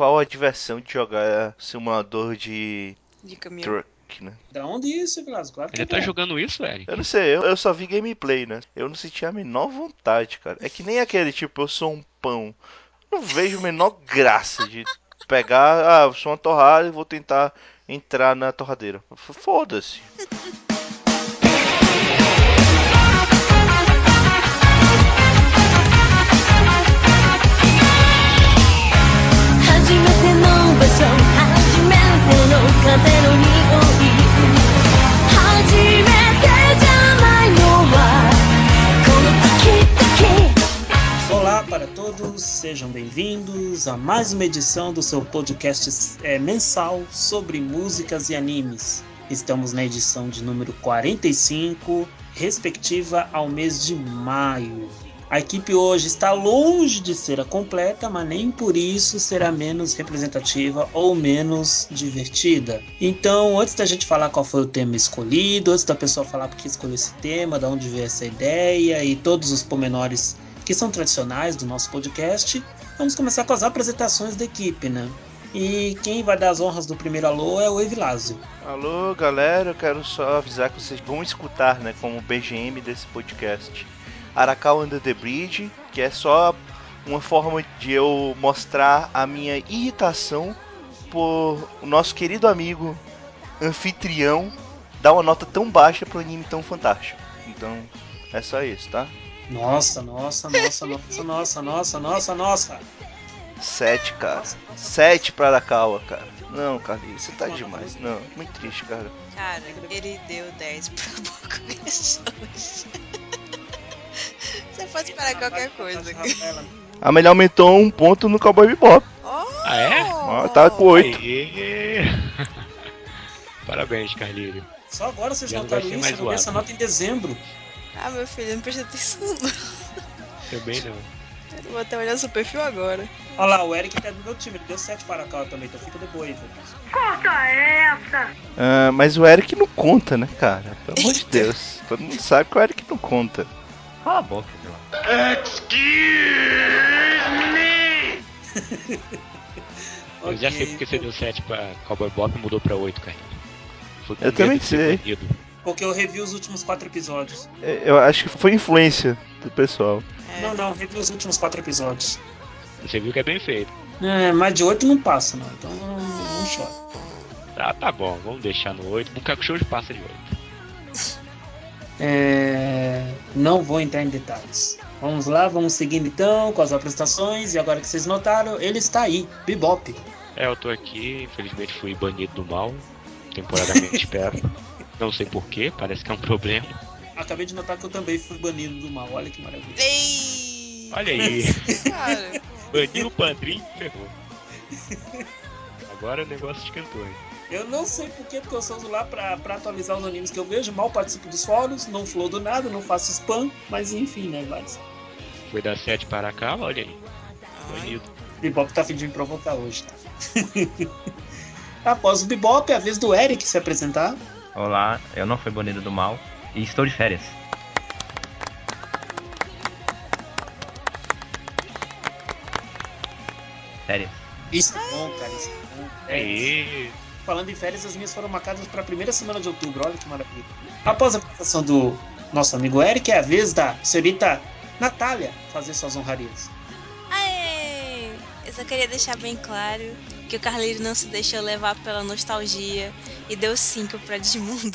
qual a diversão de jogar simulador de De caminhão. truck, né? Da onde isso, Vilas? Claro que Ele é tá bom. jogando isso, Eric? Eu não sei, eu, eu só vi gameplay, né? Eu não senti a menor vontade, cara. É que nem aquele tipo, eu sou um pão. Não vejo a menor graça de pegar, ah, eu sou uma torrada e vou tentar entrar na torradeira. Foda-se. Olá para todos, sejam bem-vindos a mais uma edição do seu podcast é, mensal sobre músicas e animes. Estamos na edição de número 45, respectiva ao mês de maio. A equipe hoje está longe de ser a completa, mas nem por isso será menos representativa ou menos divertida. Então, antes da gente falar qual foi o tema escolhido, antes da pessoa falar por que escolheu esse tema, de onde veio essa ideia e todos os pormenores que são tradicionais do nosso podcast, vamos começar com as apresentações da equipe, né? E quem vai dar as honras do primeiro alô é o Evilásio. Alô, galera, eu quero só avisar que vocês vão escutar, né, como BGM desse podcast. Arakawa Under the Bridge, que é só uma forma de eu mostrar a minha irritação por o nosso querido amigo anfitrião dar uma nota tão baixa pro anime tão fantástico. Então, é só isso, tá? Nossa, nossa, nossa, nossa, nossa, nossa, nossa, nossa. 7, cara. 7 pra Arakawa, cara. Não, Carlinhos, você tá demais. Não, muito triste, cara. Cara, ele deu 10 pra Boku. Você pode esperar qualquer coisa. A melhor aumentou um ponto no Cowboy Bebop. Oh! Ah, é? Ó, tá com 8. Aê! Parabéns, Carlinho. Só agora vocês Já não notaram isso, mais eu dei essa nota em dezembro. Ah, meu filho, não presta atenção não. Também não. Eu vou até olhar seu perfil agora. Olha lá, o Eric tá do meu time, ele deu 7 para cá também, então fica de boa aí, Vilas. Ah, mas o Eric não conta, né, cara? Pelo amor de Deus. Todo mundo sabe que o Eric não conta. Cala a boca, sei lá. Eu já sei porque você deu 7 pra Cowboy Bop e mudou pra 8, Carlinho. Foi com Eu também sei. Porque eu revi os últimos 4 episódios. É, Eu acho que foi influência do pessoal. É, Não, não, revi os últimos 4 episódios. Você viu que é bem feito. É, mais de 8 não passa, não, então não, não chora. Tá, tá bom, vamos deixar no 8. Bukaku Show passa de 8. É, não vou entrar em detalhes. Vamos lá, vamos seguindo então com as apresentações. E agora que vocês notaram, ele está aí, Bebop. É, eu tô aqui, infelizmente fui banido do mal. Temporadamente perto. Não sei porquê, parece que é um problema. Acabei de notar que eu também fui banido do mal. Olha que maravilha. Ei! Olha aí, baniu o padrinho e ferrou. Agora o negócio esquentou, hein? Eu não sei porquê, porque eu uso lá pra, pra atualizar os animes que eu vejo. Mal participo dos fóruns, não flow do nada, não faço spam. Mas enfim, né, vários. Foi dar 7 para cá, olha aí. Banido. Bebop tá fingindo provocar hoje, tá? Após o Bebop, é a vez do Eric se apresentar. Olá, eu não fui banido do mal e estou de férias. Férias. Isso é bom, cara, isso é bom. Aí, Falando em férias, as minhas foram marcadas para a primeira semana de outubro. Olha que maravilha. Após a apresentação do nosso amigo Eric, é a vez da senhorita Natália fazer suas honrarias. Aê! Eu só queria deixar bem claro que o Carlinhos não se deixou levar pela nostalgia e deu 5 pra Digimon 2.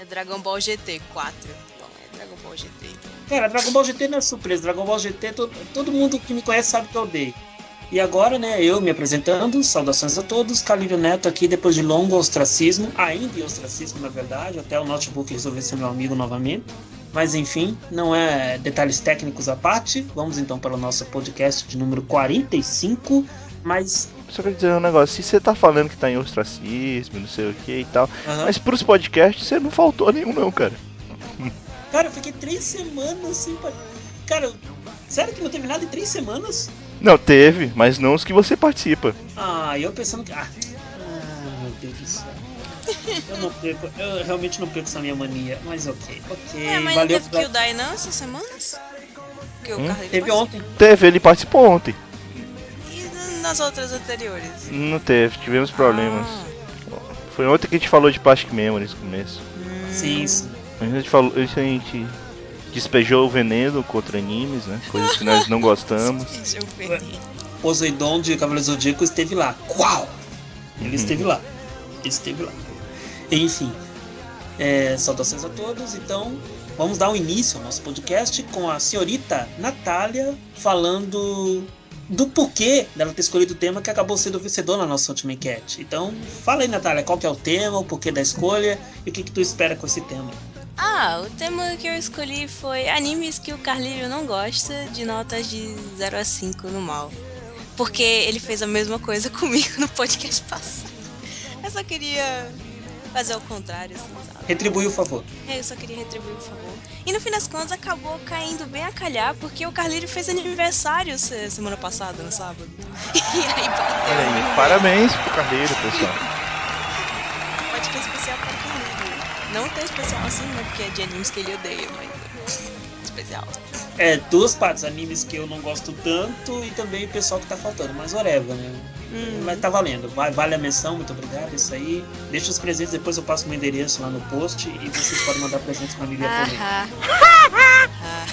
é Dragon Ball GT 4. Bom, é Dragon Ball GT. Cara, Dragon Ball GT não é surpresa. Dragon Ball GT, todo, todo mundo que me conhece sabe que eu odeio. E agora, né, eu me apresentando, saudações a todos, Calírio Neto aqui depois de longo ostracismo, ainda em ostracismo na verdade, até o notebook resolver ser meu amigo novamente. Mas enfim, não é detalhes técnicos à parte. Vamos então para o nosso podcast de número 45. Mas. Só quero dizer um negócio, se você tá falando que tá em ostracismo, não sei o que e tal, aham. mas pros podcasts você não faltou nenhum não, cara. Cara, eu fiquei três semanas sem. Cara, sério que não teve nada em três semanas? Não, teve, mas não os que você participa. Ah, eu pensando que. Ah, ah meu Deus do céu. Eu não perco, eu realmente não perco essa minha mania, mas ok, ok, Ué, mas não valeu. teve Kill Die não essas semanas? Que o Hum? Teve ontem. Teve, ele participou ontem. E nas outras anteriores? Não teve, tivemos problemas. Ah, Foi ontem que a gente falou de Plastic Memories no começo. hum. Sim, sim. A gente falou, a gente despejou o veneno contra animes, né? Coisas que nós não gostamos. Poseidon de Cavaleiro Zodíaco esteve lá. Qual? Ele Uhum. esteve lá. Ele esteve lá. Enfim. É, saudações a todos. Então, vamos dar um início ao nosso podcast com a senhorita Natália falando do porquê dela ter escolhido o tema que acabou sendo vencedor na nossa última enquete. Então, fala aí, Natália, qual que é o tema, o porquê da escolha e o que, que tu espera com esse tema. Ah, o tema que eu escolhi foi animes que o Carlírio não gosta de notas de 0 a 5 no mal. Porque ele fez a mesma coisa comigo no podcast passado. Eu só queria fazer o contrário, assim, sabe? Retribui o favor. Eu só queria retribuir o favor. E no fim das contas acabou caindo bem a calhar, porque o Carlírio fez aniversário se- semana passada, no sábado. E aí bateu. Olha aí, parabéns pro Carneiro, pessoal. Não tão especial assim, né? Porque é de animes que ele odeia, mas. Especial. É, duas partes, animes que eu não gosto tanto e também o pessoal que tá faltando, mas whatever, né? Hum. Mas tá valendo, vai, vale a menção, muito obrigado, isso aí. Deixa os presentes, depois eu passo meu endereço lá no post e vocês podem mandar presentes pra mim depois. Aham. Ah.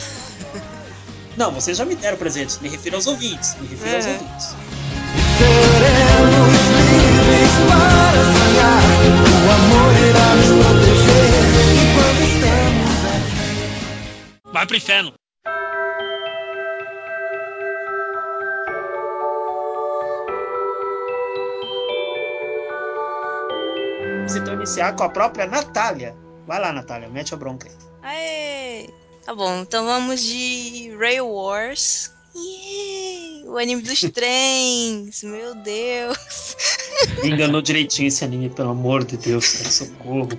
Não, vocês já me deram presentes, me refiro aos ouvintes, me refiro aos Uhum. ouvintes. Vai pro inferno. Vamos então iniciar com a própria Natália. Vai lá, Natália, mete a bronca aí. Aê! Tá bom, então vamos de Rail Wars. Yay! O anime dos trens! Meu Deus! Me enganou direitinho esse anime, pelo amor de Deus, cara, socorro.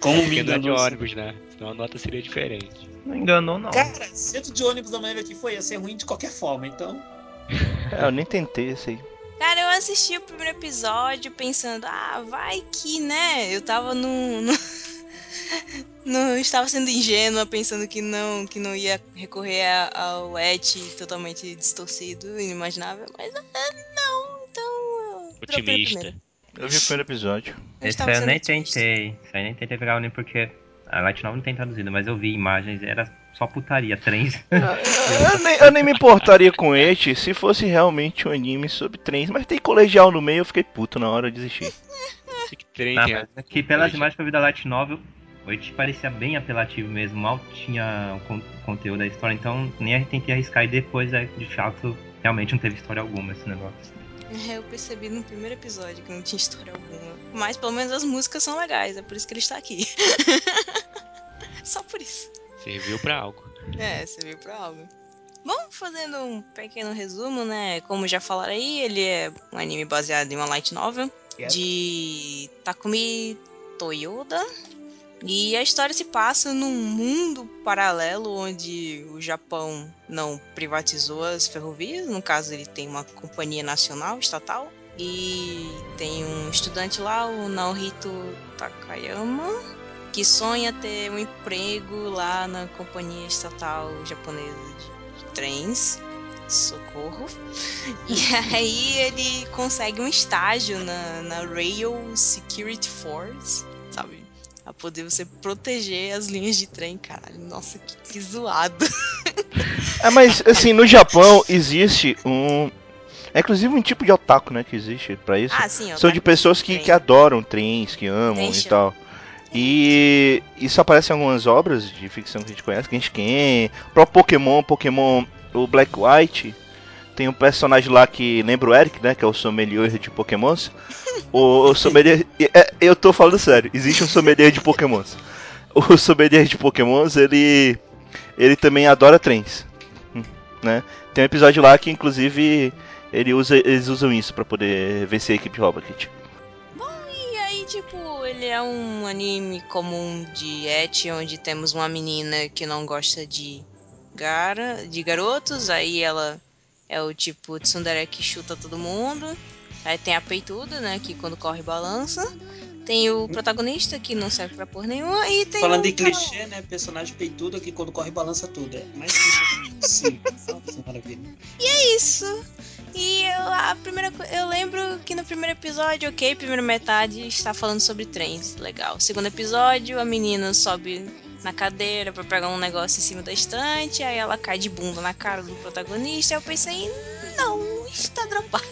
Como me é de enganou. esse- ônibus, né? Senão a nota seria diferente. Não enganou, não. Cara, centro de ônibus da maneira que foi ia ser ruim de qualquer forma, então. É, eu nem tentei esse aí. Cara, eu assisti o primeiro episódio pensando, ah, vai que, né? Eu tava no. no... Não estava sendo ingênua, pensando que não, que não ia recorrer ao et totalmente distorcido, inimaginável, mas ah, não, então. eu Otimista. Eu vi o primeiro episódio. Eu Esse eu nem tentei. Isso aí eu nem tentei pegar o anime porque a Light Novel não tem traduzido, mas eu vi imagens, era só putaria, trens. Eu nem, eu nem me importaria com este se fosse realmente um anime sobre trens, mas tem colegial no meio, eu fiquei puto na hora de desistir. Que trem Ah, tem mas aqui pelas imagens que eu vi da Light Novel, o It parecia bem apelativo mesmo, mal tinha o con- conteúdo da história, então nem tentei arriscar e depois, é, de fato, realmente não teve história alguma esse negócio. É, Eu percebi no primeiro episódio que não tinha história alguma. Mas pelo menos as músicas são legais, é por isso que ele está aqui. Só por isso. Serviu pra algo. É, veio pra algo. Bom, fazendo um pequeno resumo, né? Como já falaram aí, ele é um anime baseado em uma light novel Yes. de Takumi Toyoda. E a história se passa num mundo paralelo onde o Japão não privatizou as ferrovias. No caso, ele tem uma companhia nacional, estatal. E tem um estudante lá, o Naohito Takayama, que sonha ter um emprego lá na companhia estatal japonesa de, trens. Socorro. E aí ele consegue um estágio na, na Rail Security Force? A poder você proteger as linhas de trem, caralho. Nossa, que, que zoado. É, mas assim, no Japão existe um. É inclusive um tipo de otaku, né, que existe pra isso. Ah, sim. São de pessoas que, que adoram trens, que amam Trem e tal. E isso aparece em algumas obras de ficção que a gente conhece, Genshin, pro Pokémon, Pokémon, o Black White, tem um personagem lá que lembra o Eric, né, que é o sommelier de Pokémons. O, o sommelier, é, eu tô falando sério, existe um sommelier de Pokémons. O sommelier de Pokémons, ele ele também adora trens, hum, né? Tem um episódio lá que inclusive ele usa, eles usam isso pra poder vencer a equipe Rocket. E aí, tipo, ele é um anime comum de et, onde temos uma menina que não gosta de gara, de garotos, aí ela é o tipo tsundere que chuta todo mundo. Aí tem a peituda, né, que quando corre balança. Tem o protagonista que não serve pra porra nenhuma e tem Falando o em clichê, né? Personagem peitudo que quando corre balança tudo. É mais clichê possível. Nossa, maravilha. isso. E eu a primeira eu lembro que no primeiro episódio, ok, primeira metade está falando sobre trens, legal. Segundo episódio, a menina sobe na cadeira pra pegar um negócio em cima da estante, aí ela cai de bunda na cara do protagonista. Eu pensei, não, está dropado.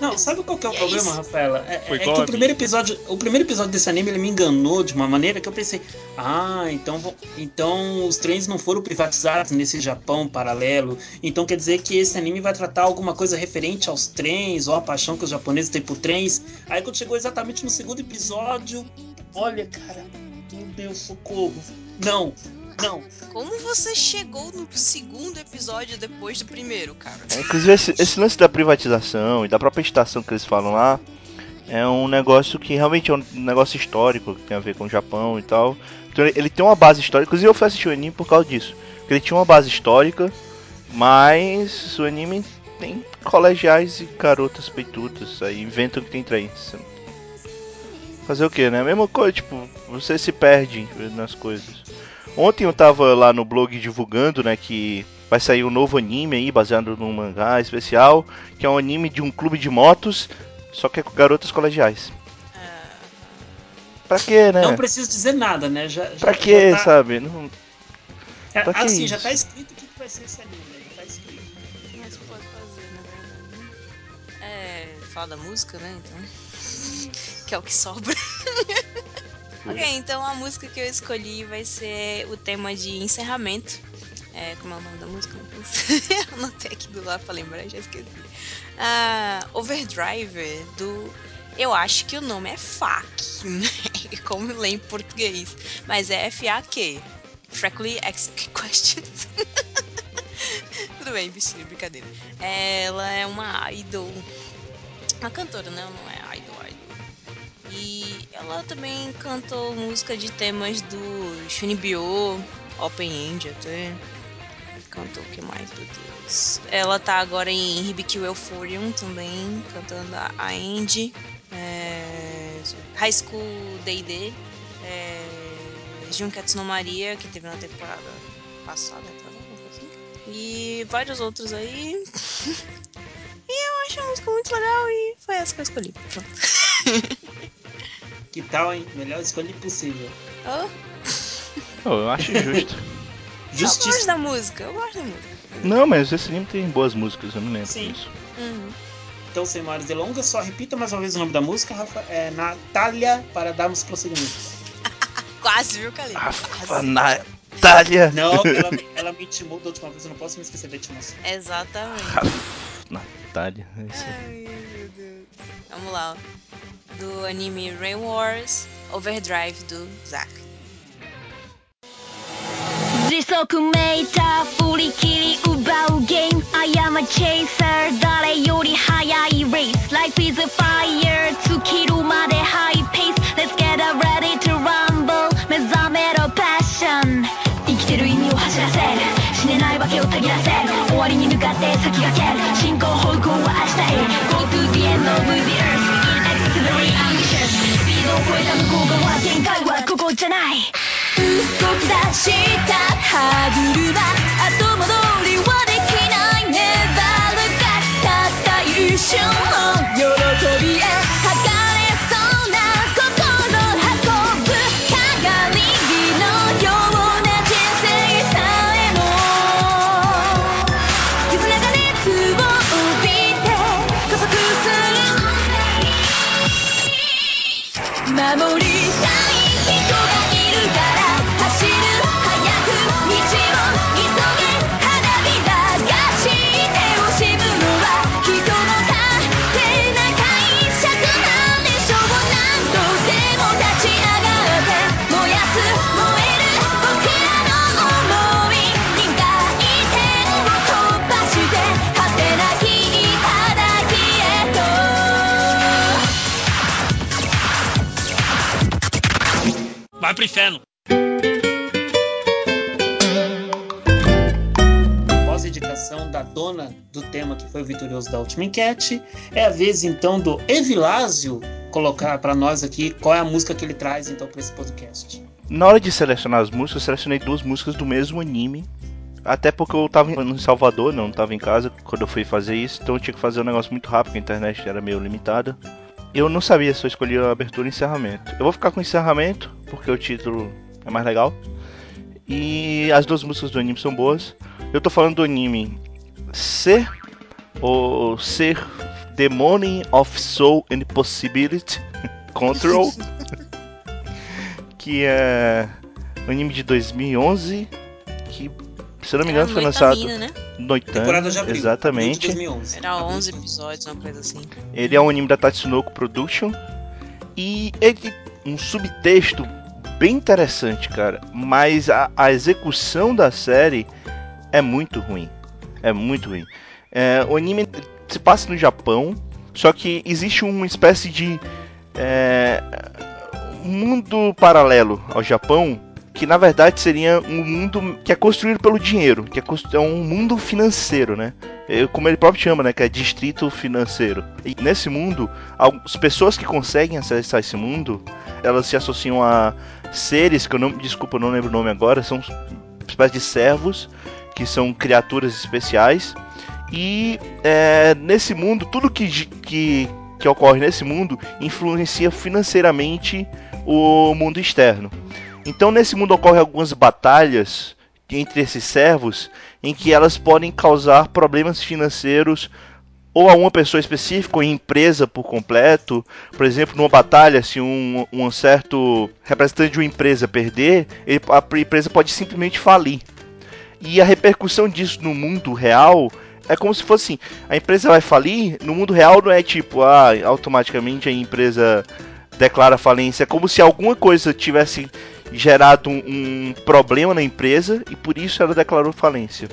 Não, sabe qual que é o E é problema, isso. Rafaela? É, Foi é que o primeiro episódio, o primeiro episódio desse anime ele me enganou de uma maneira que eu pensei, ah, então, então os trens não foram privatizados nesse Japão paralelo. Então quer dizer que esse anime vai tratar alguma coisa referente aos trens ou a paixão que os japoneses têm por trens. Aí quando chegou exatamente no segundo episódio, olha, cara, meu Deus, socorro. Não, não. Como você chegou no segundo episódio depois do primeiro, cara? É, inclusive, esse, esse lance da privatização e da própria estação que eles falam lá é um negócio que realmente é um negócio histórico, que tem a ver com o Japão e tal. Então, ele, ele tem uma base histórica. Inclusive, eu fui assistir o anime por causa disso. Porque ele tinha uma base histórica, mas o anime tem colegiais e garotas peitudas. Aí inventam que tem trens. Fazer o que, né? Mesma coisa, tipo, você se perde nas coisas. Ontem eu tava lá no blog divulgando, né, que vai sair um novo anime aí, baseado num mangá especial, que é um anime de um clube de motos, só que é com garotas colegiais. Pra quê, né? Não preciso dizer nada, né? Já, já, Pra quê, tá- sabe? Não- É, Pra que assim, já tá escrito o que que vai ser esse anime, né? Já tá escrito. Mas pode fazer, na verdade. É. Fala da música, né? Então. Que é o que sobra. ok, então a música que eu escolhi vai ser o tema de encerramento. É, como é o nome da música? eu anotei aqui do lado pra lembrar, já esqueci. Ah, Overdrive, do. Eu acho que o nome é FAQ, né? Como lê em português. Mas é F-A-Q. Frequently Asked Questions. Tudo bem, bichinho, brincadeira. Ela é uma idol. Uma cantora, né? Não é ela também cantou música de temas do Shunibyo, Open End até. Cantou o que mais, meu Deus? Ela tá agora em Hibiki Euphorium também, cantando a, Andy. É, High School D&D. É, Junketsu no Maria, que teve na temporada passada, coisa assim. E vários outros aí. e eu acho a música muito legal e foi essa que eu escolhi. Pronto. Que tal, hein? Melhor escolha impossível. Oh, eu acho justo. eu gosto Justiça. da música, eu gosto da música. não, mas esse anime tem boas músicas, eu não lembro Sim. disso. Uhum. Então, sem maiores delongas, só repita mais uma vez o nome da música, Rafa. É Natália, para darmos prosseguimento. Quase, viu, Kalina? Rafa. Natália! Não, ela, me- ela me intimou da última vez, eu não posso me esquecer da intimação. Exatamente. Natália, é isso aí. Ai. Vamos lá. ó. Do anime Rain Wars, Overdrive do Zack. 時速メーター振り切り奪うゲーム I am a chaser 誰より速い race Life is a fire 尽きるまでハイペース Let's get ready to をたぎらせ終わりに向かって先駆け進行方向は明日へ Go to the end of the earth In very ambitious スピードを超えた向こう側限界はここじゃない動き出した歯車後戻りはできないねバルがたった一瞬の喜びへ Vai pro inferno. Após a indicação da dona do tema que foi o vitorioso da última enquete, é a vez então do Evilásio colocar pra nós aqui qual é a música que ele traz então para esse podcast. Na hora de selecionar as músicas, eu selecionei duas músicas do mesmo anime. Até porque eu tava em Salvador, não tava em casa quando eu fui fazer isso, então eu tinha que fazer um negócio muito rápido, a internet era meio limitada. Eu não sabia se eu escolhia abertura ou encerramento. Eu vou ficar com encerramento, porque o título é mais legal. E as duas músicas do anime são boas. Eu tô falando do anime Ser ou Ser The Morning of Soul and Possibility Control, que é um anime de 2011 que, se não me engano, Era foi lançado né? Noitan, Temporada de abril. exatamente. abril de 2011. Era 11 episódios, uma coisa assim. Ele é um anime da Tatsunoko Production e ele um subtexto bem interessante, cara. Mas a, a execução da série é muito ruim. É muito ruim. É, o anime se passa no Japão, só que existe uma espécie de é, mundo paralelo ao Japão que na verdade seria um mundo que é construído pelo dinheiro, que é, é um mundo financeiro, né? É, Como ele próprio chama, né? Que é distrito financeiro. E nesse mundo, as pessoas que conseguem acessar esse mundo, elas se associam a seres que eu não, desculpa, eu não lembro o nome agora, são espécies de servos que são criaturas especiais. E é, nesse mundo, tudo que, que, que ocorre nesse mundo influencia financeiramente o mundo externo. Então nesse mundo ocorrem algumas batalhas entre esses servos em que elas podem causar problemas financeiros ou a uma pessoa específica ou empresa por completo. Por exemplo, numa batalha, se um, um certo representante de uma empresa perder, ele- a empresa pode simplesmente falir. E a repercussão disso no mundo real é como se fosse assim: a empresa vai falir, no mundo real não é tipo, ah, automaticamente a empresa declara falência. É como se alguma coisa tivesse gerado um, um problema na empresa e por isso ela declarou falência.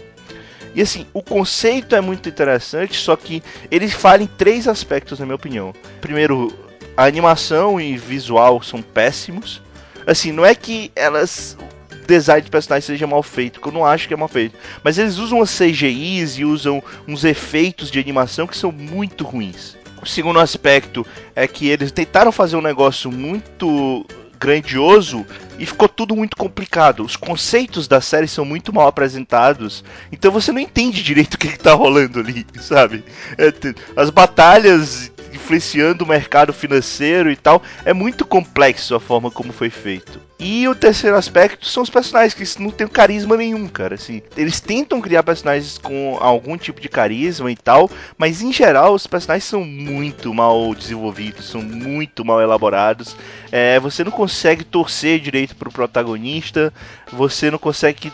E assim, o conceito é muito interessante, só que ele falha em três aspectos, na minha opinião. Primeiro, a animação e visual são péssimos. Assim, não é que elas. O design de personagens seja mal feito, que eu não acho que é mal feito. Mas eles usam as CGIs e usam uns efeitos de animação que são muito ruins. O segundo aspecto é que eles tentaram fazer um negócio muito grandioso e ficou tudo muito complicado. Os conceitos da série são muito mal apresentados, então você não entende direito o que, que tá rolando ali, sabe? É, as batalhas influenciando o mercado financeiro e tal, é muito complexo a forma como foi feito. E o terceiro aspecto são os personagens que não tem carisma nenhum, cara. Assim, eles tentam criar personagens com algum tipo de carisma e tal, mas em geral os personagens são muito mal desenvolvidos, são muito mal elaborados. É, você não consegue torcer direito pro protagonista, você não consegue.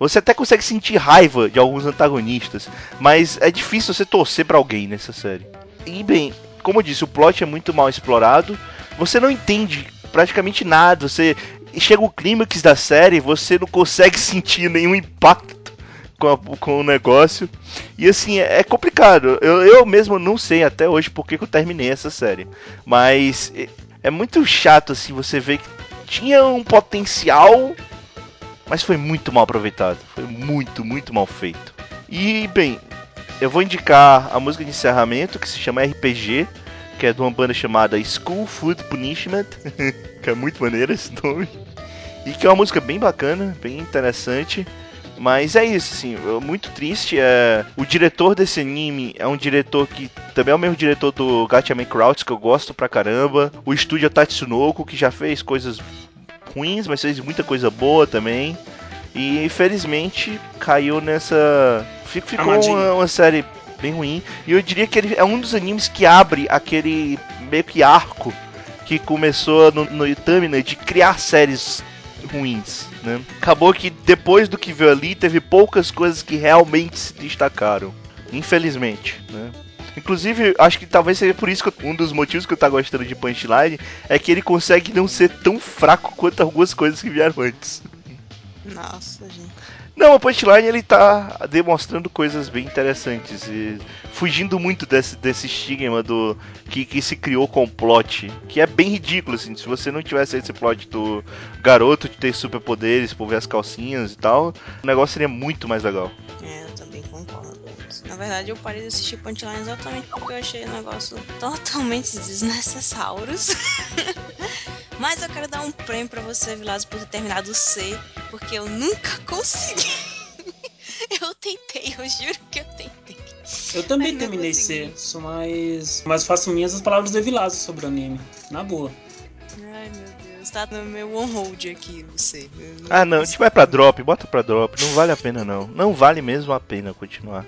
Você até consegue sentir raiva de alguns antagonistas, mas é difícil você torcer pra alguém nessa série. E bem, como eu disse, o plot é muito mal explorado. Você não entende praticamente nada. Você chega o clímax da série, você não consegue sentir nenhum impacto com, a- com o negócio. E assim, é é complicado. Eu, eu mesmo não sei até hoje porque que eu terminei essa série. Mas é, é muito chato assim você ver que tinha um potencial, mas foi muito mal aproveitado. Foi muito, muito mal feito. E bem, eu vou indicar a música de encerramento que se chama RPG, que é de uma banda chamada School Food Punishment, que é muito maneiro esse nome. E que é uma música bem bacana, bem interessante. Mas é isso, assim, muito triste. É... O diretor desse anime é um diretor que também é o mesmo diretor do Gatchaman Crowds, que eu gosto pra caramba. O estúdio é Tatsunoko, que já fez coisas ruins, mas fez muita coisa boa também. E infelizmente caiu nessa. Fic- Ficou uma, uma série bem ruim. E eu diria que ele é um dos animes que abre aquele meio que arco que começou no, no Itamina de criar séries ruins, né? Acabou que depois do que veio ali, teve poucas coisas que realmente se destacaram. Infelizmente, né? Inclusive, acho que talvez seja por isso que eu- um dos motivos que eu tá gostando de Punchline é que ele consegue não ser tão fraco quanto algumas coisas que vieram antes. Nossa, gente. Não, o Punchline ele tá demonstrando coisas bem interessantes e fugindo muito desse, desse estigma do que, que se criou com o plot, que é bem ridículo assim. Se você não tivesse esse plot do garoto de ter superpoderes, por ver as calcinhas e tal, o negócio seria muito mais legal. É, eu também concordo. Na verdade, eu parei de assistir Punchline exatamente porque eu achei o negócio totalmente desnecessários. Mas eu quero dar um prêmio pra você, Vilas, por ter terminado o C, porque eu nunca consegui. tentei, eu juro que eu tentei. Eu também não terminei consegui. Cesso, mas. Mas faço minhas as palavras do Evilásio sobre o anime. Na boa. Ai, meu Deus, tá no meu on hold aqui, você. Eu Ah, não, a gente vai pra drop, bota pra drop. Não vale a pena, não. Não vale mesmo a pena continuar.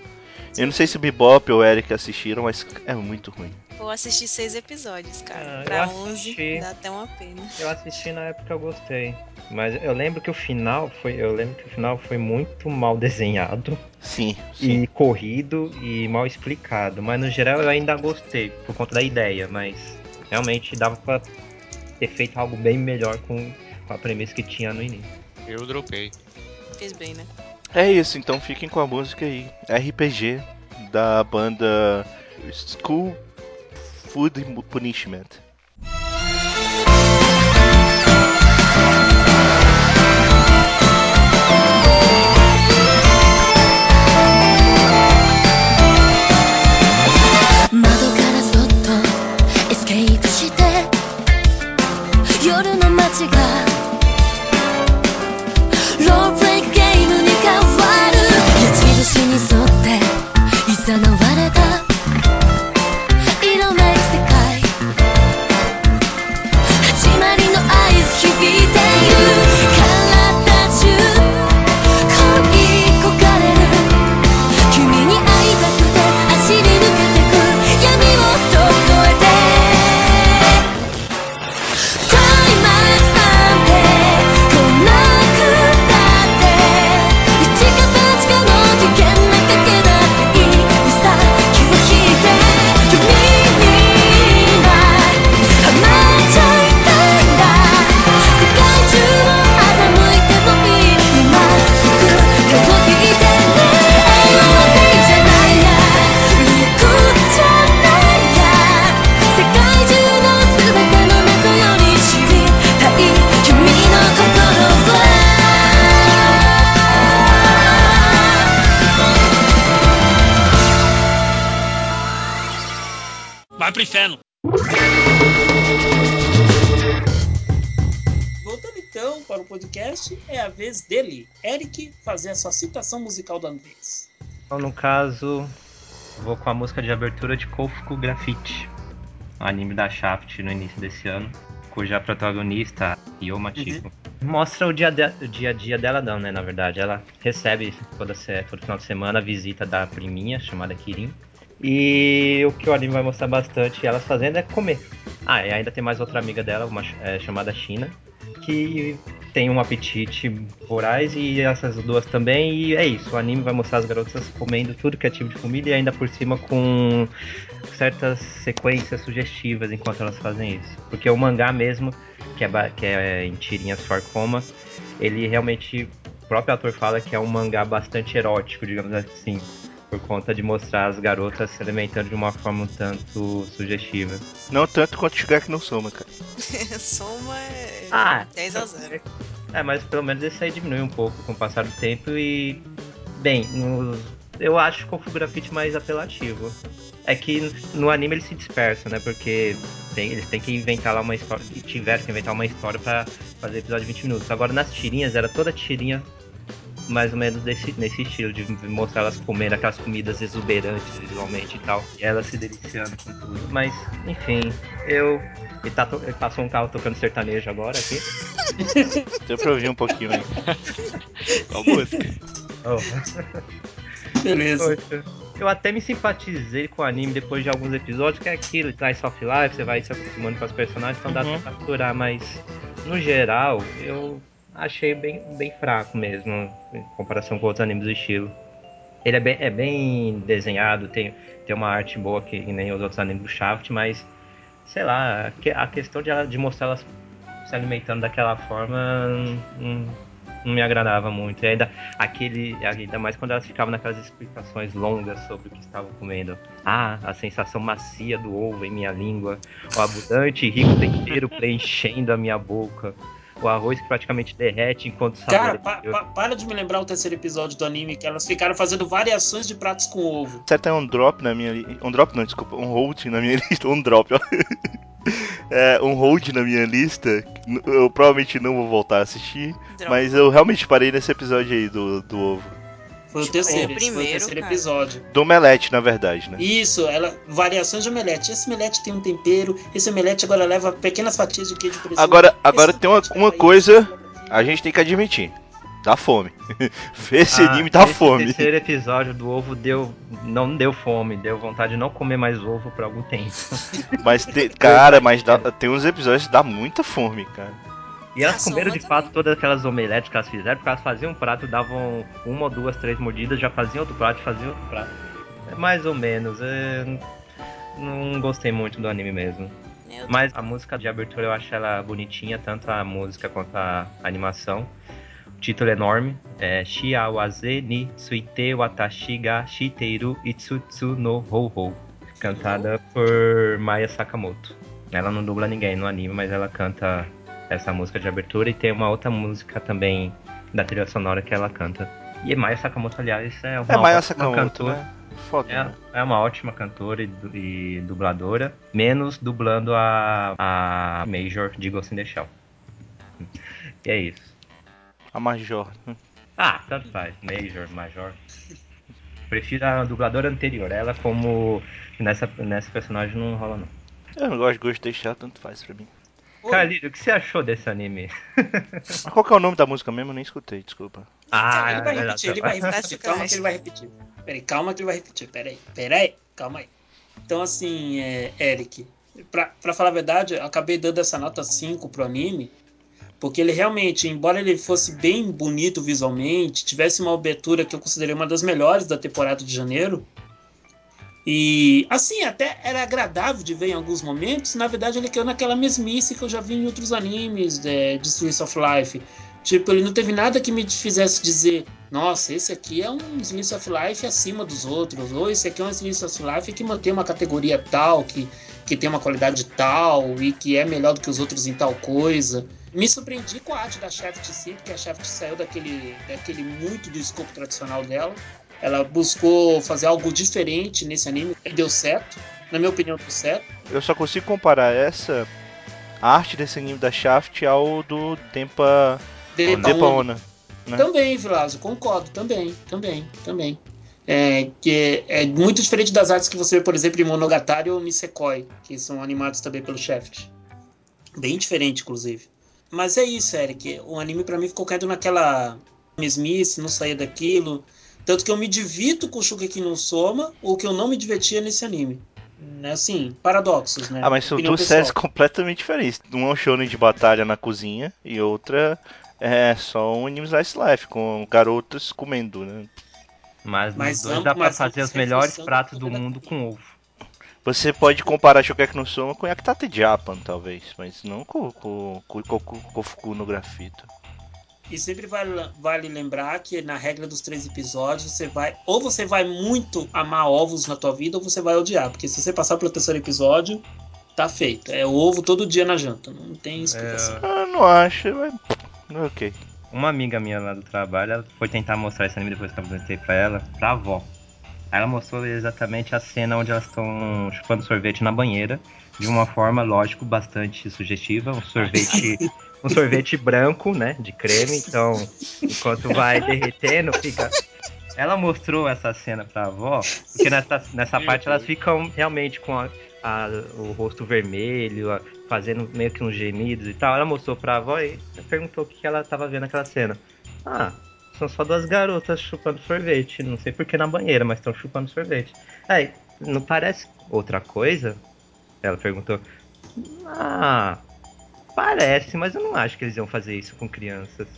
Eu não sei se o Bebop ou o Eric assistiram, mas é muito ruim. Vou assistir seis episódios, cara. Ah, pra assisti. 11 dá até uma pena. Eu assisti na época eu gostei. Mas eu lembro que o final foi. Eu lembro que o final foi muito mal desenhado Sim, sim. e corrido e mal explicado. Mas no geral eu ainda gostei, por conta da ideia, mas realmente dava pra ter feito algo bem melhor com, com a premissa que tinha no início. Eu dropei. Fez bem, né? É isso, então fiquem com a música aí. RPG da banda School Food Punishment. Vez dele, Eric, fazer a sua citação musical da vez. Então, no caso, vou com a música de abertura de Kofuku Graffiti, um anime da Shaft no início desse ano, cuja protagonista, Yoma Chico, mostra o dia, de- o dia a dia dela, não, né? Na verdade, ela recebe toda, todo final de semana a visita da priminha, chamada Kirin. E o que o anime vai mostrar bastante elas fazendo é comer. Ah, e ainda tem mais outra amiga dela, uma é, chamada China, que tem um apetite voraz e essas duas também. E é isso, o anime vai mostrar as garotas comendo tudo que é tipo de comida e ainda por cima com certas sequências sugestivas enquanto elas fazem isso. Porque o mangá mesmo, que é, que é em tirinhas for coma, ele realmente, o próprio autor fala que é um mangá bastante erótico, digamos assim. Por conta de mostrar as garotas se alimentando de uma forma um tanto sugestiva. Não tanto quanto Shigeki no Soma, cara. Soma é Ah, 10 a 0. É, mas pelo menos esse aí diminui um pouco com o passar do tempo e. Bem, no- eu acho o Kofu Graffiti mais apelativo. É que no anime ele se dispersa, né? Porque tem- eles têm que inventar lá uma história. Tiveram que inventar uma história pra fazer episódio de 20 minutos. Agora nas tirinhas era toda tirinha mais ou menos desse, nesse estilo, de mostrar elas comendo aquelas comidas exuberantes visualmente e tal. E elas se deliciando com tudo. Mas, enfim, eu. Ele, tá to- passou um carro tocando sertanejo agora aqui. Deu pra ouvir um pouquinho aí. Qual música? Oh. Beleza. Poxa, eu até me simpatizei com o anime depois de alguns episódios, que é aquilo, traz of life, você vai se acostumando com os personagens, então dá Uhum. pra capturar, mas no geral eu achei bem, bem fraco mesmo, em comparação com outros animes do estilo. Ele é bem, é bem desenhado, tem, tem uma arte boa que nem os outros animes do Shaft, mas sei lá, a que- a questão de, de mostrar elas se alimentando daquela forma não, não me agradava muito. E ainda aquele, ainda mais quando elas ficavam naquelas explicações longas sobre o que estavam comendo. Ah, a sensação macia do ovo em minha língua, o abundante e rico tempero preenchendo a minha boca, o arroz que praticamente derrete enquanto Cara, saboreia. pa- pa- para de me lembrar o terceiro episódio do anime, que elas ficaram fazendo variações de pratos com ovo. Certo, é um drop na minha li- Um drop não, desculpa, um hold na minha lista. Um drop, ó. É, um hold na minha lista. Eu provavelmente não vou voltar a assistir. Droga. Mas eu realmente parei nesse episódio aí do, do ovo. Foi o Tipo, terceiro, o esse foi o primeiro, terceiro cara. episódio. Do Omelete, na verdade, né? Isso, ela variações de omelete. Esse omelete tem um tempero, esse omelete agora leva pequenas fatias de queijo presunto. Agora- esse agora tem uma- uma coisa-. A gente tem que admitir. Dá fome. Ver esse Ah, anime dá esse fome. terceiro episódio do ovo deu. Não deu fome, deu vontade de não comer mais ovo por algum tempo. Mas, tem, cara, mas dá- tem uns episódios que dá muita fome, cara. E elas A comeram de fato todas aquelas omeletes que elas fizeram, porque elas faziam um prato, davam uma ou duas, três mordidas, já faziam outro prato, faziam outro prato. É mais ou menos. é, Não gostei muito do anime mesmo. Meu Mas a música de abertura eu acho ela bonitinha, tanto a música quanto a animação. O título é enorme, é Shiawaze ni Suite Watashi ga Shiteiru Itsutsu no Hou. Cantada por Maya Sakamoto. Ela não dubla ninguém no anime, mas ela canta essa música de abertura e tem uma outra música também da trilha sonora que ela canta. E Maya Sakamoto, aliás, é uma É Maya ótima Sakamoto, cantora. né? Foda, né? É, é uma ótima cantora e, e dubladora, menos dublando a, a Major de Ghost in the Shell. E é isso. A Major. Ah, tanto faz. Major, Major. Prefiro a dubladora anterior. Ela como nessa, nessa personagem não rola não. Eu não gosto de Ghost deixar, tanto faz pra mim. Oi. Carlírio, o que você achou desse anime? Qual que é o nome da música mesmo? Eu nem escutei, desculpa. Ah, ele vai é, repetir, é, ele vai Vai repetir. Calma que ele vai repetir. Peraí, calma que ele vai repetir. Peraí, peraí, calma aí. Então, assim, é, Eric, pra, pra falar a verdade, eu acabei dando essa nota 5 pro anime, porque ele realmente, embora ele fosse bem bonito visualmente, tivesse uma abertura que eu considerei uma das melhores da temporada de janeiro, e assim, até era agradável de ver em alguns momentos. Na verdade, ele caiu naquela mesmice que eu já vi em outros animes de, de Slice of Life. Tipo, ele não teve nada que me fizesse dizer, nossa, esse aqui é um Slice of Life acima dos outros, ou esse aqui é um Slice of Life que mantém uma categoria tal, que, que tem uma qualidade tal, e que é melhor do que os outros em tal coisa. Me surpreendi com a arte da Shaft sim, porque a Shaft saiu daquele, daquele muito do escopo tradicional dela. Ela buscou fazer algo diferente nesse anime e deu certo. Na minha opinião, deu certo. Eu só consigo comparar essa a arte desse anime da Shaft ao do Tempa Depa Depa Ono. Ona. né? Também, Vilazo, concordo, também, também, também. É, que é muito diferente das artes que você vê, por exemplo, em Monogatari ou Nisekoi, que são animados também pelo Shaft. Bem diferente, inclusive. Mas é isso, Eric. O anime pra mim ficou caindo naquela mesmice, não saía daquilo. Tanto que eu me divirto com o Shugeki no Soma, ou que eu não me divertia nesse anime. É assim, paradoxos, né? Ah, mas são duas séries completamente diferentes. Uma é um shonen de batalha na cozinha e outra é só um anime slice life com garotas comendo, né? Mas, Mas dois dá pra fazer os melhores pratos do mundo com ovo. Você pode comparar Shokeki no Soma com Yakitate Japan, talvez, mas não com, com, com, com, com Kofuku no grafito. E sempre vale, vale lembrar que na regra dos três episódios, você vai. Ou você vai muito amar ovos na tua vida, ou você vai odiar. Porque se você passar pelo terceiro episódio, tá feito. É ovo todo dia na janta. Não tem explicação. Ah, não acho, mas. Ok. Uma amiga minha lá do trabalho, ela foi tentar mostrar esse anime depois que eu apresentei pra ela, pra avó. Aí ela mostrou exatamente a cena onde elas estão chupando sorvete na banheira, de uma forma, lógico, bastante sugestiva. Um sorvete, um sorvete branco, né, de creme. Então, enquanto vai derretendo, fica. Ela mostrou essa cena pra avó, porque nessa, nessa Meu parte elas ficam realmente com a- a- o rosto vermelho, a- fazendo meio que uns gemidos e tal. Ela mostrou pra avó e perguntou o que ela tava vendo naquela cena. Ah, são só duas garotas chupando sorvete. Não sei por que na banheira, mas estão chupando sorvete. Aí, não parece outra coisa? Ela perguntou. Ah, parece, mas eu não acho que eles iam fazer isso com crianças.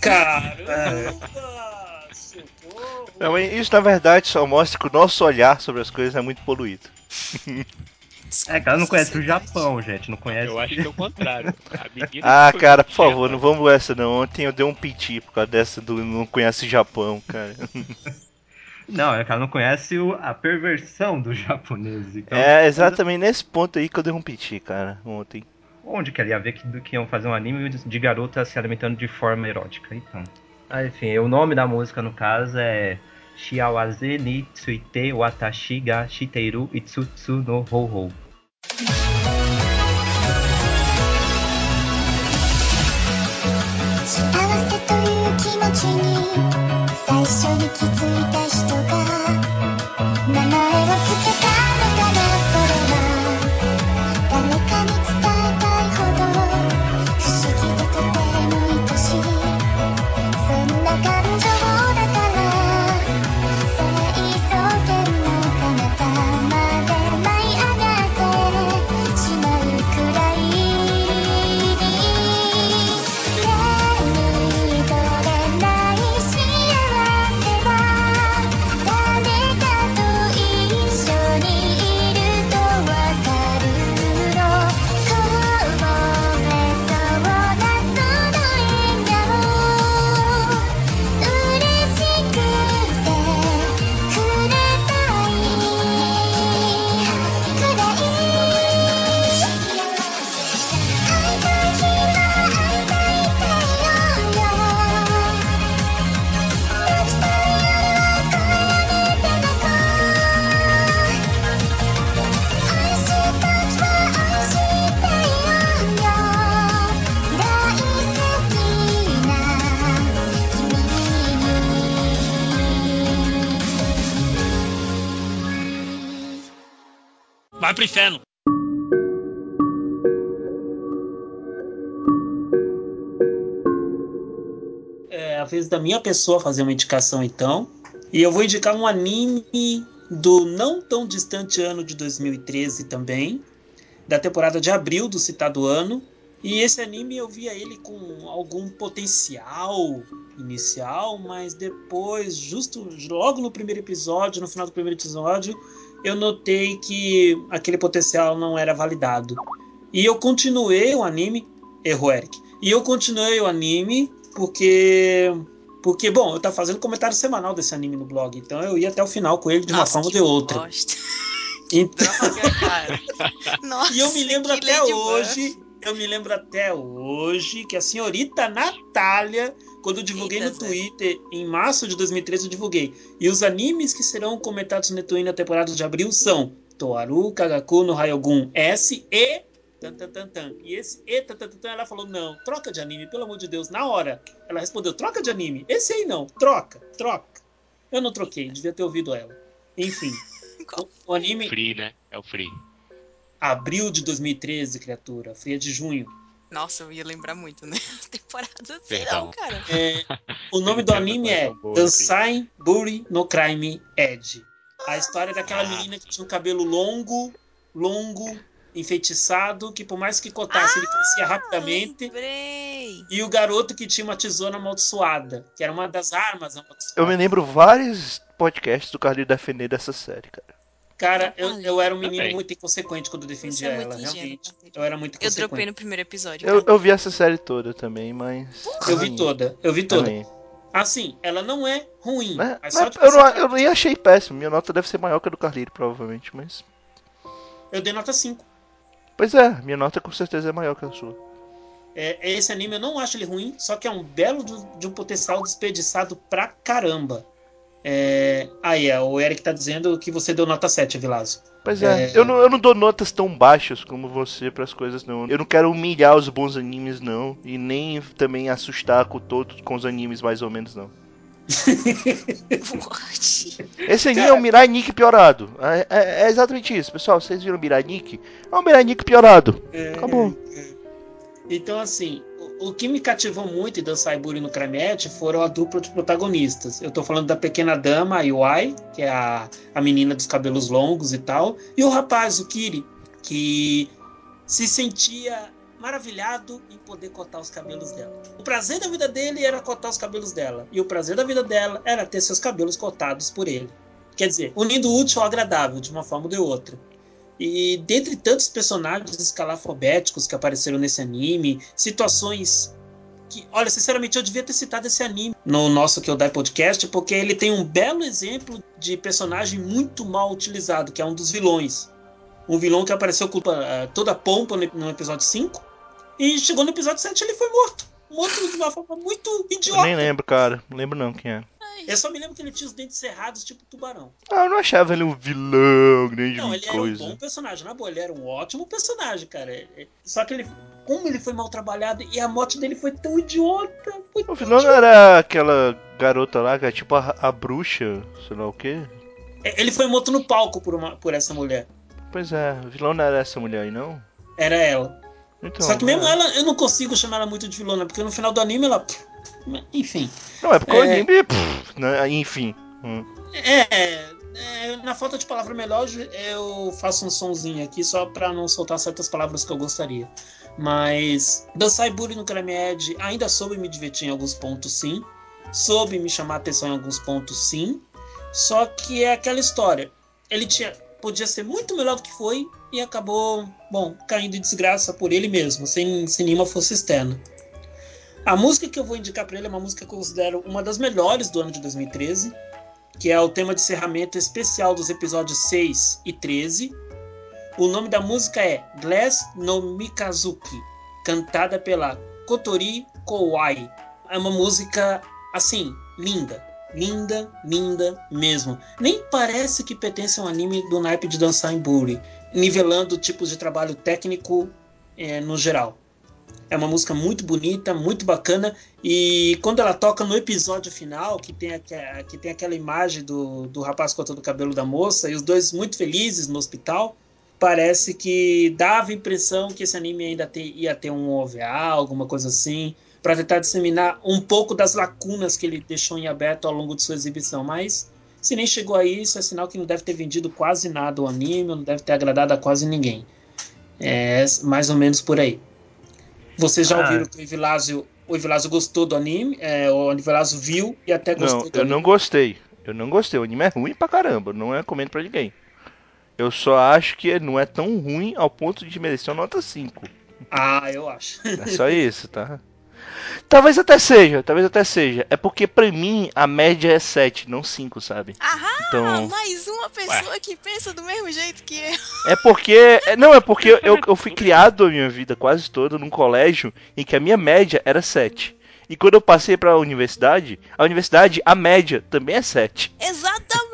Caramba! Socorro! Não, isso na verdade só mostra que o nosso olhar sobre as coisas é muito poluído. É que ela não conhece o. Japão, gente. Não conhece. Eu acho que é o contrário. Ah, cara, por favor, não vamos essa não. Ontem eu dei um piti por causa dessa do não conhece Japão, cara. Não, é que ela não conhece o- a perversão do japonês. Então, É exatamente nesse ponto aí que eu dei um piti, cara, ontem. onde que ela ia ver que, que iam fazer um anime de, garota se alimentando de forma erótica? Então. Ah, enfim, o nome da música no caso é Shiawaze ni Tsuite Watashi ga Shiteiru Itsutsu no Hou Hou. 気持ちに最初に気づいた人が名前を付けた。Vai pro inferno. É a vez da minha pessoa fazer uma indicação então. E eu vou indicar um anime do não tão distante ano de 2013 também, da temporada de abril do citado ano. E esse anime eu via ele com algum potencial inicial, mas depois, justo logo no primeiro episódio, no final do primeiro episódio, eu notei que aquele potencial não era validado. E eu continuei o anime, erro Eric. E eu continuei o anime porque porque bom, eu tava fazendo comentário semanal desse anime no blog, então eu ia até o final com ele de uma Nossa, forma ou de outra. bosta. Então. Nossa, e eu me lembro até hoje, eu me lembro até hoje que a senhorita Natália, quando eu divulguei Eita, no. Twitter, em março de 2013 eu divulguei. E os animes que serão comentados no Netui na temporada de abril são Toaru, Kagaku no Ryogun S e tan, tan, tan, tan. E esse e tan, tan, tan, tan, ela falou: "Não, troca de anime, pelo amor de Deus", na hora. Ela respondeu: "Troca de anime". Esse aí não, troca, troca. Eu não troquei, devia ter ouvido ela. Enfim, o, o anime Free, né? É o Free. abril de 2013, criatura, fria de junho. Nossa, eu ia lembrar muito, né? Temporada assim Perdão. não, cara. É, o nome do anime é é boa Dansai Buri no Crime Edge. A história daquela Ah, menina que tinha um cabelo longo, longo, enfeitiçado, que por mais que cortasse, ele crescia rapidamente. Lembrei. E o garoto que tinha uma tesoura amaldiçoada, que era uma das armas amaldiçoadas. Eu me lembro vários podcasts do Carlinho defender dessa série, cara. Cara, eu, eu era um menino Também. muito inconsequente quando defendia é ela, ingênuo, realmente. Eu era muito Eu dropei inconsequente. no primeiro episódio. Eu, eu vi essa série toda também, mas. Eu vi toda, eu vi toda. ruim. Assim, ela não é ruim. Mas Mas eu, não, você- eu nem achei péssimo. Minha nota deve ser maior que a do Carlinho, provavelmente, mas. eu dei nota 5. Pois é, minha nota com certeza é maior que a sua. É, esse anime eu não acho ele ruim, só que é um belo de, de um potencial desperdiçado pra caramba. É, aí, é, o Eric tá dizendo que você deu nota 7, Vilazo. Pois é, É. Eu, não, eu não dou notas tão baixas como você pras coisas, não. Eu não quero humilhar os bons animes, não. E nem também assustar com todos com os animes mais ou menos, não. Esse anime é o Mirai Nikki piorado. É, é- é exatamente isso, pessoal. Vocês viram Mirai Nikki? É o Mirai Nikki piorado. Acabou. Então, assim, o, que me cativou muito em Dansai Buri no Cremete foram a dupla de protagonistas. Eu tô falando da pequena dama, a Iwai, que é a, a menina dos cabelos longos e tal, e o rapaz, o Kiri, que se sentia maravilhado em poder cortar os cabelos dela. O prazer da vida dele era cortar os cabelos dela, e o prazer da vida dela era ter seus cabelos cortados por ele. Quer dizer, unindo o útil ao agradável, de uma forma ou de outra. E dentre tantos personagens escalafobéticos que apareceram nesse anime, situações que, olha, sinceramente eu devia ter citado esse anime no nosso Kyodai Podcast, porque ele tem um belo exemplo de personagem muito mal utilizado, que é um dos vilões. Um vilão que apareceu com uh, toda a pompa no, episódio 5, e chegou no episódio 7 ele foi morto. Morto de uma forma muito Eu idiota. nem lembro, cara. Não lembro não quem é. Eu só me lembro que ele tinha os dentes cerrados, tipo tubarão. Ah, eu não achava ele um vilão, grande Não, ele era um coisa. bom personagem. Na boa, ele era um ótimo personagem, cara. Só que ele. Como ele foi mal trabalhado e a morte dele foi tão idiota. Foi O tão vilão não era aquela garota lá, que é tipo a, a bruxa, sei lá o quê? É, Ele foi morto no palco por, uma, por essa mulher. Pois é, o vilão não era essa mulher aí, não? Era ela. Então, Só que mesmo é. ela, eu não consigo chamar ela muito de vilona, porque no final do anime ela. Enfim. Não, é porque o É. anime. pff, né, enfim. Hum. É, é, na falta de palavra melhor, eu faço um sonzinho aqui só pra não soltar certas palavras que eu gostaria. Mas Dansai Buri no Kramed ainda soube me divertir em alguns pontos, sim. Soube me chamar a atenção em alguns pontos, sim. Só que é aquela história. Ele tinha, podia ser muito melhor do que foi e acabou, bom, caindo em desgraça por ele mesmo, sem, sem nenhuma força externa. A música que eu vou indicar pra ele é uma música que eu considero uma das melhores do ano de 2013 que é o tema de encerramento especial dos episódios 6 e 13. O nome da música é Glass no Mikazuki, cantada pela Kotori Kowai. É uma música, assim, linda. Linda, linda mesmo. Nem parece que pertence a um anime do naipe de dançar em Buri, nivelando tipos de trabalho técnico eh, no geral. É uma música muito bonita, muito bacana. E quando ela toca no episódio final, que tem, aque- que tem aquela imagem do, do rapaz cortando o cabelo da moça, e os dois muito felizes no hospital, parece que dava a impressão que esse anime ainda te- ia ter um OVA, alguma coisa assim, para tentar disseminar um pouco das lacunas que ele deixou em aberto ao longo de sua exibição. Mas se nem chegou a isso, é sinal que não deve ter vendido quase nada o anime, não deve ter agradado a quase ninguém. É mais ou menos por aí. Vocês já Ah. ouviram que o Evilásio, o Evilásio gostou do anime, é, o Evilásio viu e até gostou Não, do eu anime. não gostei. Eu não gostei. O anime é ruim pra caramba. Não é comendo pra ninguém. Eu só acho que não é tão ruim ao ponto de merecer uma nota 5. Ah, eu acho. É só isso, tá? Talvez até seja, talvez até seja. É porque pra mim a média é 7, não 5, sabe? Aham, Então. mais uma pessoa que pensa do mesmo jeito que eu. É porque. é- Não, é porque eu, eu fui criado a minha vida quase toda num colégio em que a minha média era 7. E quando eu passei pra universidade, a universidade, a média também é 7. Exatamente,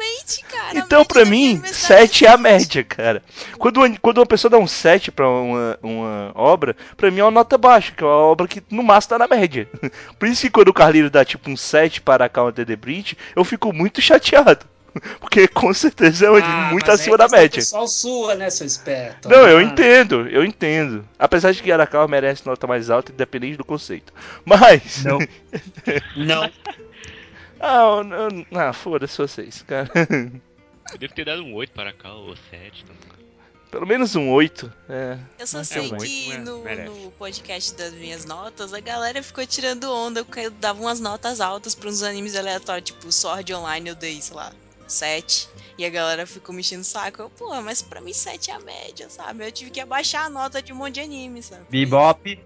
cara. Então, pra mim, universidade 7 é a média, cara. Quando, uma- quando uma pessoa dá um 7 pra uma, uma obra, pra mim é uma nota baixa, que é uma obra que no máximo tá na média. Por isso que quando o Carlinho dá tipo um 7 para a Calma The Bridge, eu fico muito chateado. Porque com certeza é um Ah, muito mas acima é da média. pessoal sua, né, seu esperto? Não, eu Ah, entendo, eu entendo. Apesar de que Arakawa merece nota mais alta, independente do conceito. Mas. Não. Não, Ah, não, ah foda-se vocês, cara. Eu devo ter dado um 8 para cá, ou 7 também. Pelo menos um 8. É. Eu só sei muito, que né? no, Merece. no podcast das minhas notas, a galera ficou tirando onda porque eu dava umas notas altas pra uns animes aleatórios, tipo Sword Online eu dei, sei lá, 7. E a galera ficou me enchendo o saco. Eu, pô, mas pra mim 7 é a média, sabe? Eu tive que abaixar a nota de um monte de anime, sabe? Bebop.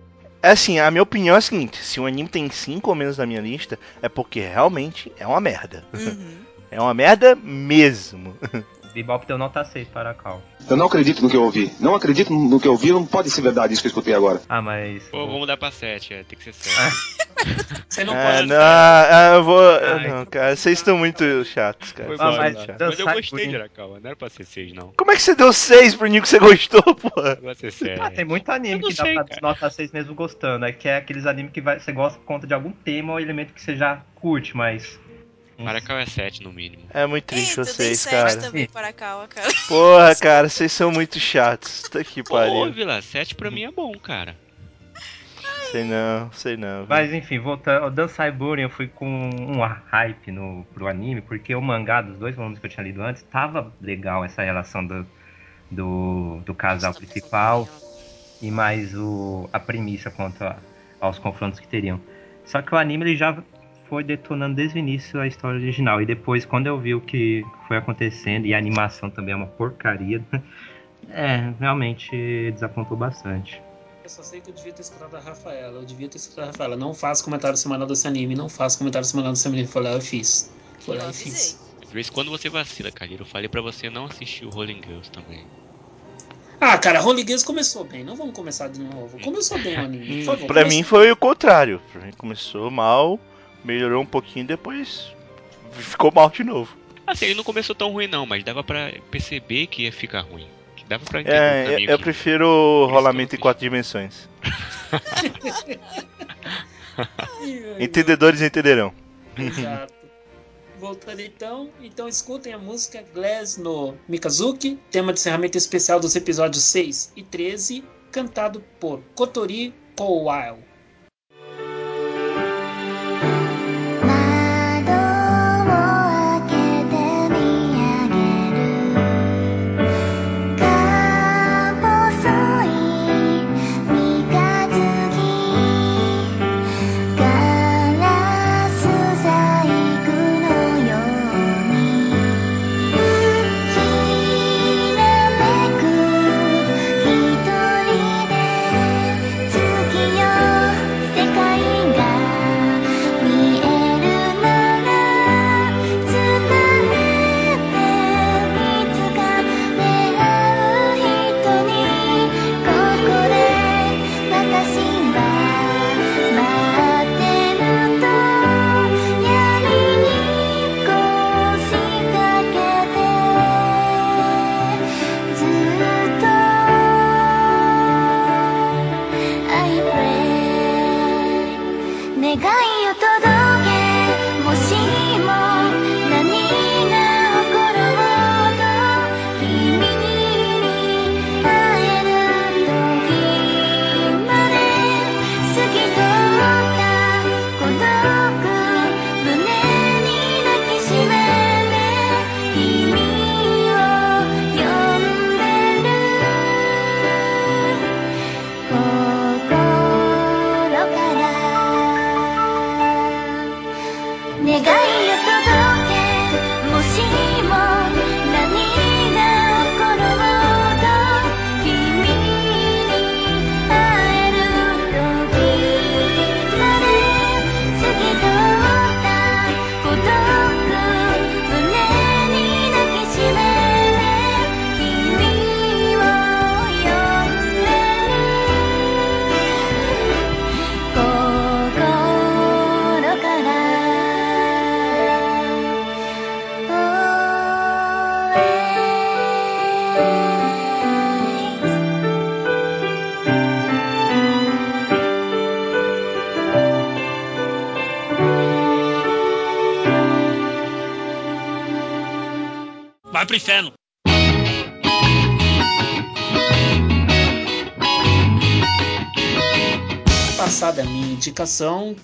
É assim, a minha opinião é a seguinte: se um anime tem 5 ou menos na minha lista, é porque realmente é uma merda. Uhum. É uma merda mesmo. Bebop deu nota 6 para a Cal. Eu não acredito no que eu ouvi. Não acredito no que eu ouvi, não pode ser verdade isso que eu escutei agora. Ah, mas. Pô, vamos dar pra 7, é, tem que ser 7. você não É, pode. não, ah, eu vou. Ai. Não, cara, vocês estão muito chatos, cara. Foi Ah, mas muito chatos. dan- Mas eu gostei de Arakawa, não era pra ser 6 não. Como é que você deu 6 pro Nico que você gostou? Era pra ser 7. Ah, tem muito anime que dá sei, pra cara. nota 6 mesmo gostando. É que é aqueles animes que vai, você gosta por conta de algum tema ou elemento que você já curte, mas. Arakawa é 7 no mínimo. É muito triste Eita, vocês, 7 cara. também para a Kawa, cara. Porra, cara, vocês são muito chatos. Tá que Pô, pariu. Vila, 7 pra mim é bom, cara. Sei não, sei não. Mas enfim, voltando, o Dansai Buren eu fui com um hype no, pro anime, porque o mangá dos dois volumes que eu tinha lido antes tava legal essa relação do, do, do casal principal e mais o, a premissa quanto a- aos confrontos que teriam. Só que o anime ele já foi detonando desde o início a história original. E depois, quando eu vi o que foi acontecendo, e a animação também é uma porcaria, é, realmente desapontou bastante. Eu só sei que eu devia ter escutado a Rafaela. Eu devia ter escutado a Rafaela. Não faça comentário semanal desse anime. Não faça comentário semanal desse anime. Foi lá, eu fiz. Foi Eu lá e avisei. fiz. De vez em quando você vacila, Kalira. Eu falei pra você não assistir o Rolling Girls também. Ah, cara, Holy Games começou bem. Não vamos começar de novo. Começou bem o anime. Por favor, Pra começou mim foi o contrário. Pra mim começou mal, melhorou um pouquinho depois. ficou mal de novo. Assim, ele não começou tão ruim não, mas dava pra perceber que ia ficar ruim. Que dava pra entender o É, eu, eu que- prefiro rolamento em quatro dimensões. Entendedores entenderão. Exato. Voltando então, então escutem a música Glass no Mikazuki, tema de encerramento especial dos episódios 6 e 13, cantado por Kotori Kowile.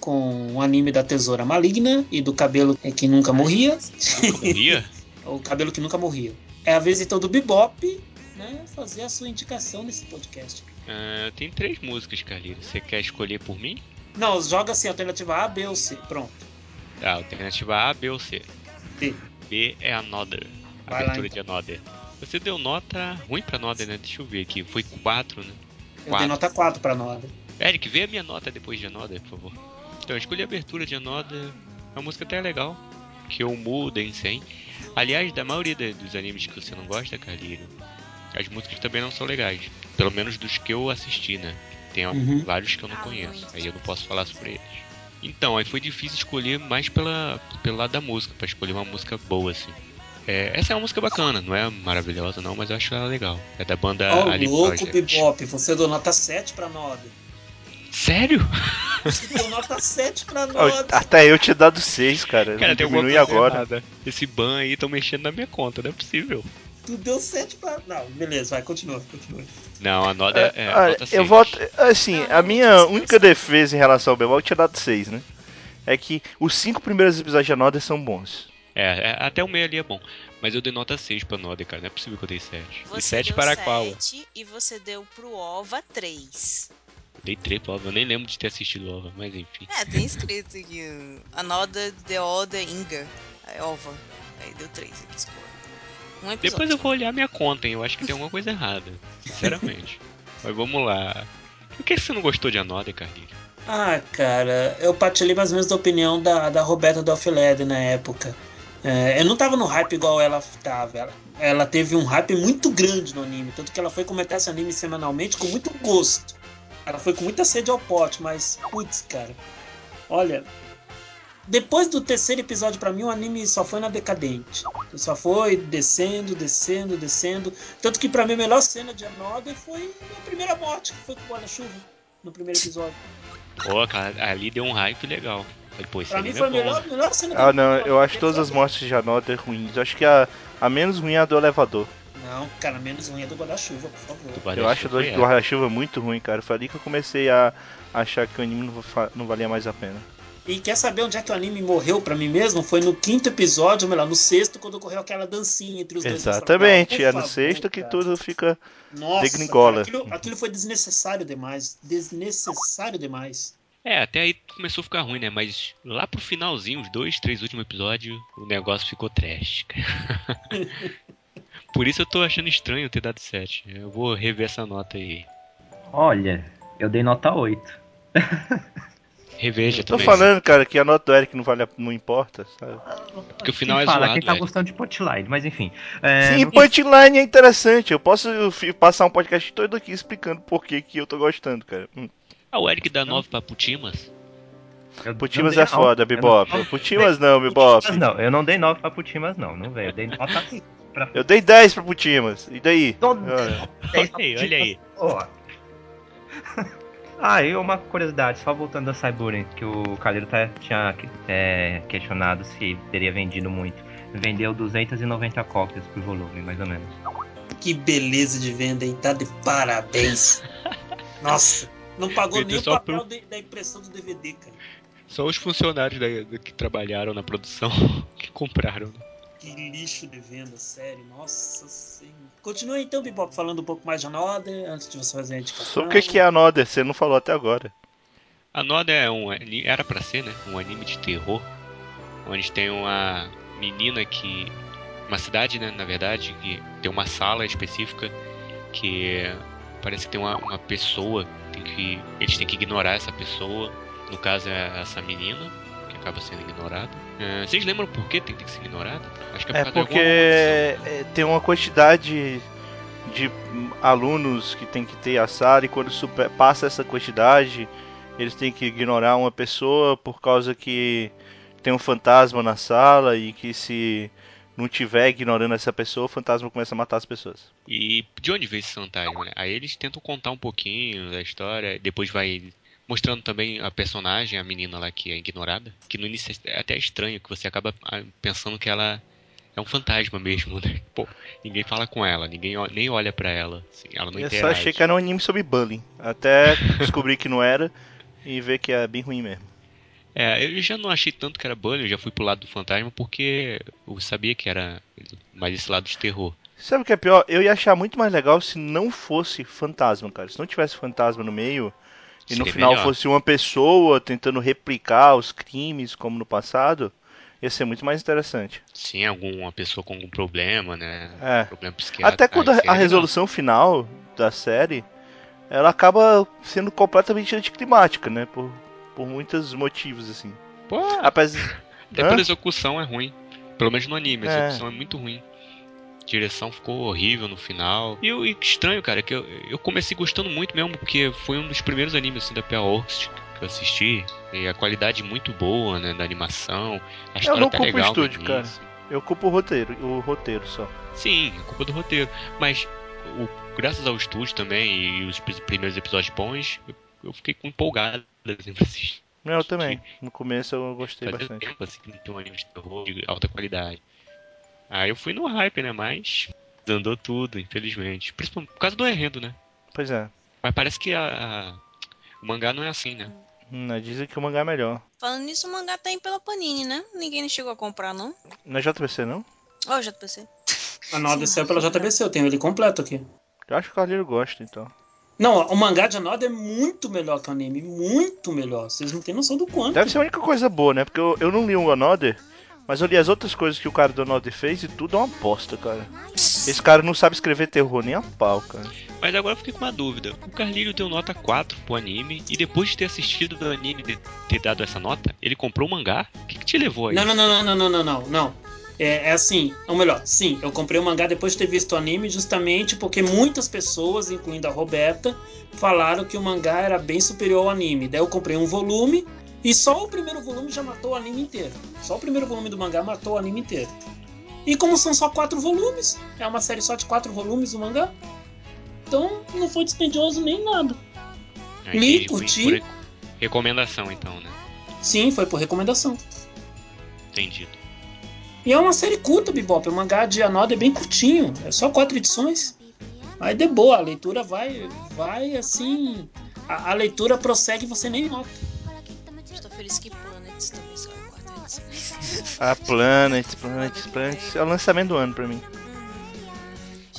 Com o anime da Tesoura Maligna e do cabelo que nunca morria. Morria? o cabelo que nunca morria. É a vez então do Bebop, né, fazer a sua indicação nesse podcast. Ah, tem três músicas, Carlinhos. Você quer escolher por mim? Não, joga assim, alternativa A, B ou C. Pronto. Ah, alternativa A, B ou C. B. B é Another. Vai lá, Abertura então. de Another. Você deu nota ruim pra Another, né? Deixa eu ver aqui. Foi 4, né? Eu dei nota 4 pra Noda. Eric, vê a minha nota depois de Another, por favor. Então, eu escolhi a abertura de Another. É uma música até legal. Que eu mudo em 100. Aliás, da maioria dos animes que você não gosta, Carliro, as músicas também não são legais. Pelo menos dos que eu assisti, né? Tem Uhum. vários que eu não conheço. Aí eu não posso falar sobre eles. Então, aí foi difícil escolher mais pela, pelo lado da música, pra escolher uma música boa, assim. É, essa é uma música bacana, não é maravilhosa não, mas eu acho ela legal. É da banda Ó, Ali louco, Project. Bebop, você deu nota 7 pra Noda. Sério? Você deu nota 7 pra Noda. Até eu tinha dado 6, cara. Cara, Não tem alguma diminui coisa agora. errada. Esse ban aí estão mexendo na minha conta, não é possível. Tu deu 7 pra. Não, beleza, vai, continua, continua. Não, a nota é, é Olha, nota eu voto. Assim, Não, a não, minha não, única defesa em relação ao Bebop eu tinha dado 6, né? É que os cinco primeiros episódios de Another são bons. É, é, até o meio ali é bom. Mas eu dei nota 6 pra Noda, cara. Não é possível que eu dei 7. E Você 7 deu para qual? 7 e você deu pro OVA 3. Dei 3 pra Ova. Eu nem lembro de ter assistido Ova, mas enfim. É, tem escrito aqui. Another The Other Inga. É OVA. Aí deu 3 aqui, escolha. Um episódio. Depois eu vou olhar minha conta, hein? Eu acho que tem alguma coisa errada. Sinceramente. mas vamos lá. Por que você não gostou de Anoda, Carlinhos? Ah, cara, eu partilhei mais ou menos da opinião da, da Roberta Dolphiled na época. É, eu não tava no hype igual ela tava. Ela, ela teve um hype muito grande no anime, tanto que ela foi comentar esse anime semanalmente com muito gosto. Ela foi com muita sede ao pote, mas, putz, cara, olha, depois do terceiro episódio, pra mim, o anime só foi na decadente. Só foi descendo, descendo, descendo. Tanto que pra mim a melhor cena de Another foi a primeira morte, que foi com o guarda-chuva, no primeiro episódio. Pô, cara, ali deu um hype legal. Esse Pra mim anime foi a é melhor, melhor cena Ah, não, eu acho todas as mortes de Another ruins. Eu acho que a, a menos ruim é a do elevador. Não, cara, menos ruim é do guarda-chuva, por favor. Do Eu acho a do do guarda-chuva muito ruim, cara. Foi ali que eu comecei a achar que o anime não, valia mais a pena. E quer saber onde é que o anime morreu pra mim mesmo? Foi no quinto episódio, ou melhor, no sexto, quando ocorreu aquela dancinha entre os dois. Exatamente, é no favor, sexto que cara. tudo fica. Nossa, degringola. cara, aquilo, aquilo foi desnecessário demais. Desnecessário demais. É, até aí começou a ficar ruim, né? Mas lá pro finalzinho, os dois, três últimos episódios, o negócio ficou trash, cara. Por isso eu tô achando estranho ter dado 7. Eu vou rever essa nota aí. Olha, eu dei nota 8. Reveja Tô também. falando, cara, que a nota do Eric não, vale não importa, sabe? Porque o final Quem é fala, zoado, quem tá velho. gostando de Spotlight, mas enfim. É, Sim, punchline é interessante. Eu posso passar um podcast todo aqui explicando por que, que eu tô gostando, cara. Hum. Ah, o Eric dá 9 pra Putimas. eu Putimas é foda, Bebop. não- Putimas não. Putimas não, eu não dei 9 pra Putimas não, não veio. Eu dei nota pra Eu dei 10 pra Putimas. E daí? Todo- Olha. aí, olha aí. Ó. ah, e uma curiosidade, só voltando a Cyburen, que o Calheiro tá, tinha é, questionado se teria vendido muito. Vendeu 290 cópias por volume, mais ou menos. Que beleza de venda, hein? Tá de parabéns. Nossa, não pagou Vendeu nem o papel de- da impressão do DVD, cara. Só os funcionários da, do que trabalharam na produção que compraram. né? Que lixo de venda, sério. Nossa senhora. Continua então, Bebop, falando um pouco mais de Another, antes de você fazer a indicação. Sobre o que, que é a Another? Você não falou até agora. A Noda é um. Era pra ser, né? Um anime de terror. Onde tem uma menina que. Uma cidade, né? Na verdade, que tem uma sala específica que parece que tem uma, uma pessoa. Tem que, eles têm que ignorar essa pessoa. No caso é essa menina, acaba sendo ignorada. É, vocês lembram por que tem que ser ignorada? Acho que é É porque é, tem uma quantidade de alunos que tem que ter a sala e quando super- passa essa quantidade, eles têm que ignorar uma pessoa por causa que tem um fantasma na sala e que se não tiver ignorando essa pessoa, o fantasma começa a matar as pessoas. E de onde veio esse fantasma, né? Aí eles tentam contar um pouquinho da história, depois vai mostrando também a personagem, a menina lá que é ignorada, que no início é até estranho, que você acaba ah, pensando que ela é um fantasma mesmo, né? Pô, ninguém fala com ela, ninguém nem olha pra ela, assim, ela não eu só interage. achei que era um anime sobre bullying, até descobri que não era e ver que é bem ruim mesmo. É, eu já não achei tanto que era bullying, eu já fui pro lado do fantasma porque eu sabia que era mais esse lado de terror. Sabe o que é pior? Eu ia achar muito mais legal se não fosse fantasma, cara. Se não tivesse fantasma no meio e no Seria final melhor. fosse uma pessoa tentando replicar os crimes como no passado, ia ser muito mais interessante. Sim, alguma pessoa com algum problema, né? É. Problema psiquiátrico. Até quando aí a, a resolução final da série, ela acaba sendo completamente anticlimática, né? Por, por muitos motivos, assim. Pô, Apesar... Até Hã? pela execução é ruim. Pelo menos no anime, a É. execução é muito ruim. A direção ficou horrível no final. E o estranho, cara, que eu, eu comecei gostando muito mesmo, porque foi um dos primeiros animes assim, da PA Orcs que eu assisti. E a qualidade muito boa, né, da animação. A história não tá culpo o legal no estúdio, cara. início. Eu culpo o roteiro, o roteiro só. Sim, é culpa do roteiro. Mas o- graças ao estúdio também e os pri- primeiros episódios bons, eu, eu fiquei empolgado assim, pra assistir. Eu também. No começo eu gostei Fazia bastante. tempo assim que não tem um anime de terror de alta qualidade. Aí eu fui no hype, né? Mas andou tudo, infelizmente. Principalmente por causa do enredo, né? Pois é. Mas parece que a, a- o mangá não é assim, né? Hum, dizem que o mangá é melhor. Falando nisso, o mangá tá aí pela Panini, né? Ninguém chegou a comprar, não? Não é JBC, não? Ó, o JPC. Another Sim, saiu pela JBC, eu tenho ele completo aqui. Eu acho que o Carlinho gosta, então. Não, o mangá de Another é muito melhor que o anime, muito melhor. Vocês não têm noção do quanto. Deve ser a única coisa boa, né? Porque eu, eu não li o Another, mas eu li as outras coisas que o cara do Another fez e tudo é uma bosta, cara. Esse cara não sabe escrever terror nem a pau, cara. Mas agora eu fiquei com uma dúvida. O Carlírio deu nota 4 pro anime e depois de ter assistido o anime e ter dado essa nota, ele comprou o mangá? O que, que te levou aí? Não, não, não, não, não, não, não, não. É, é assim, ou melhor, sim, eu comprei o mangá depois de ter visto o anime, justamente porque muitas pessoas, incluindo a Roberta, falaram que o mangá era bem superior ao anime. Daí eu comprei um volume E só o primeiro volume já matou o anime inteiro. Só o primeiro volume do mangá matou o anime inteiro. E como são só quatro volumes, é uma série só de quatro volumes o mangá. Então não foi dispendioso nem nada. Ah, Li, entendi, foi curti. por rec- Recomendação, então, né? Sim, foi por recomendação. Entendido. E é uma série curta, Bebop. O mangá de Anoda é bem curtinho. É só quatro edições. Aí de boa, a leitura vai, vai assim. A, a leitura prossegue e você nem nota. Estou feliz que Planets também saiu a quarta edição. Ah, Planets, Planets, Planets. É o lançamento do ano pra mim.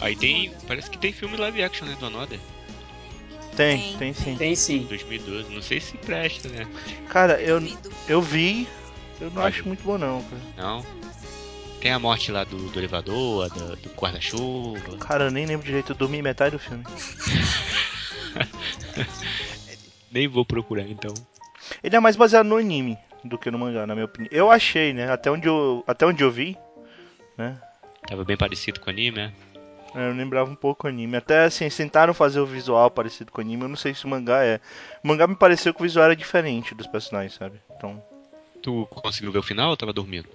Aí tem. Parece que tem filme live action, né? Do Another. Tem, Tem, tem sim. Tem sim. 2012. Não sei se presta, né? Cara, eu, eu vi. Eu não acho muito bom não, cara. Não. Tem a morte lá do, do elevador, a do, do guarda-chuva. Cara, eu nem lembro direito, eu dormi metade do filme. Nem vou procurar, então. Ele é mais baseado no anime do que no mangá, na minha opinião. Eu achei, né? Até onde eu, até onde eu vi, né? Tava bem parecido com o anime, né? Eu lembrava um pouco o anime. Até assim, tentaram fazer o visual parecido com o anime. Eu não sei se o mangá é. O mangá me pareceu que o visual era diferente dos personagens, sabe? Então, Tu conseguiu ver o final ou tava dormindo?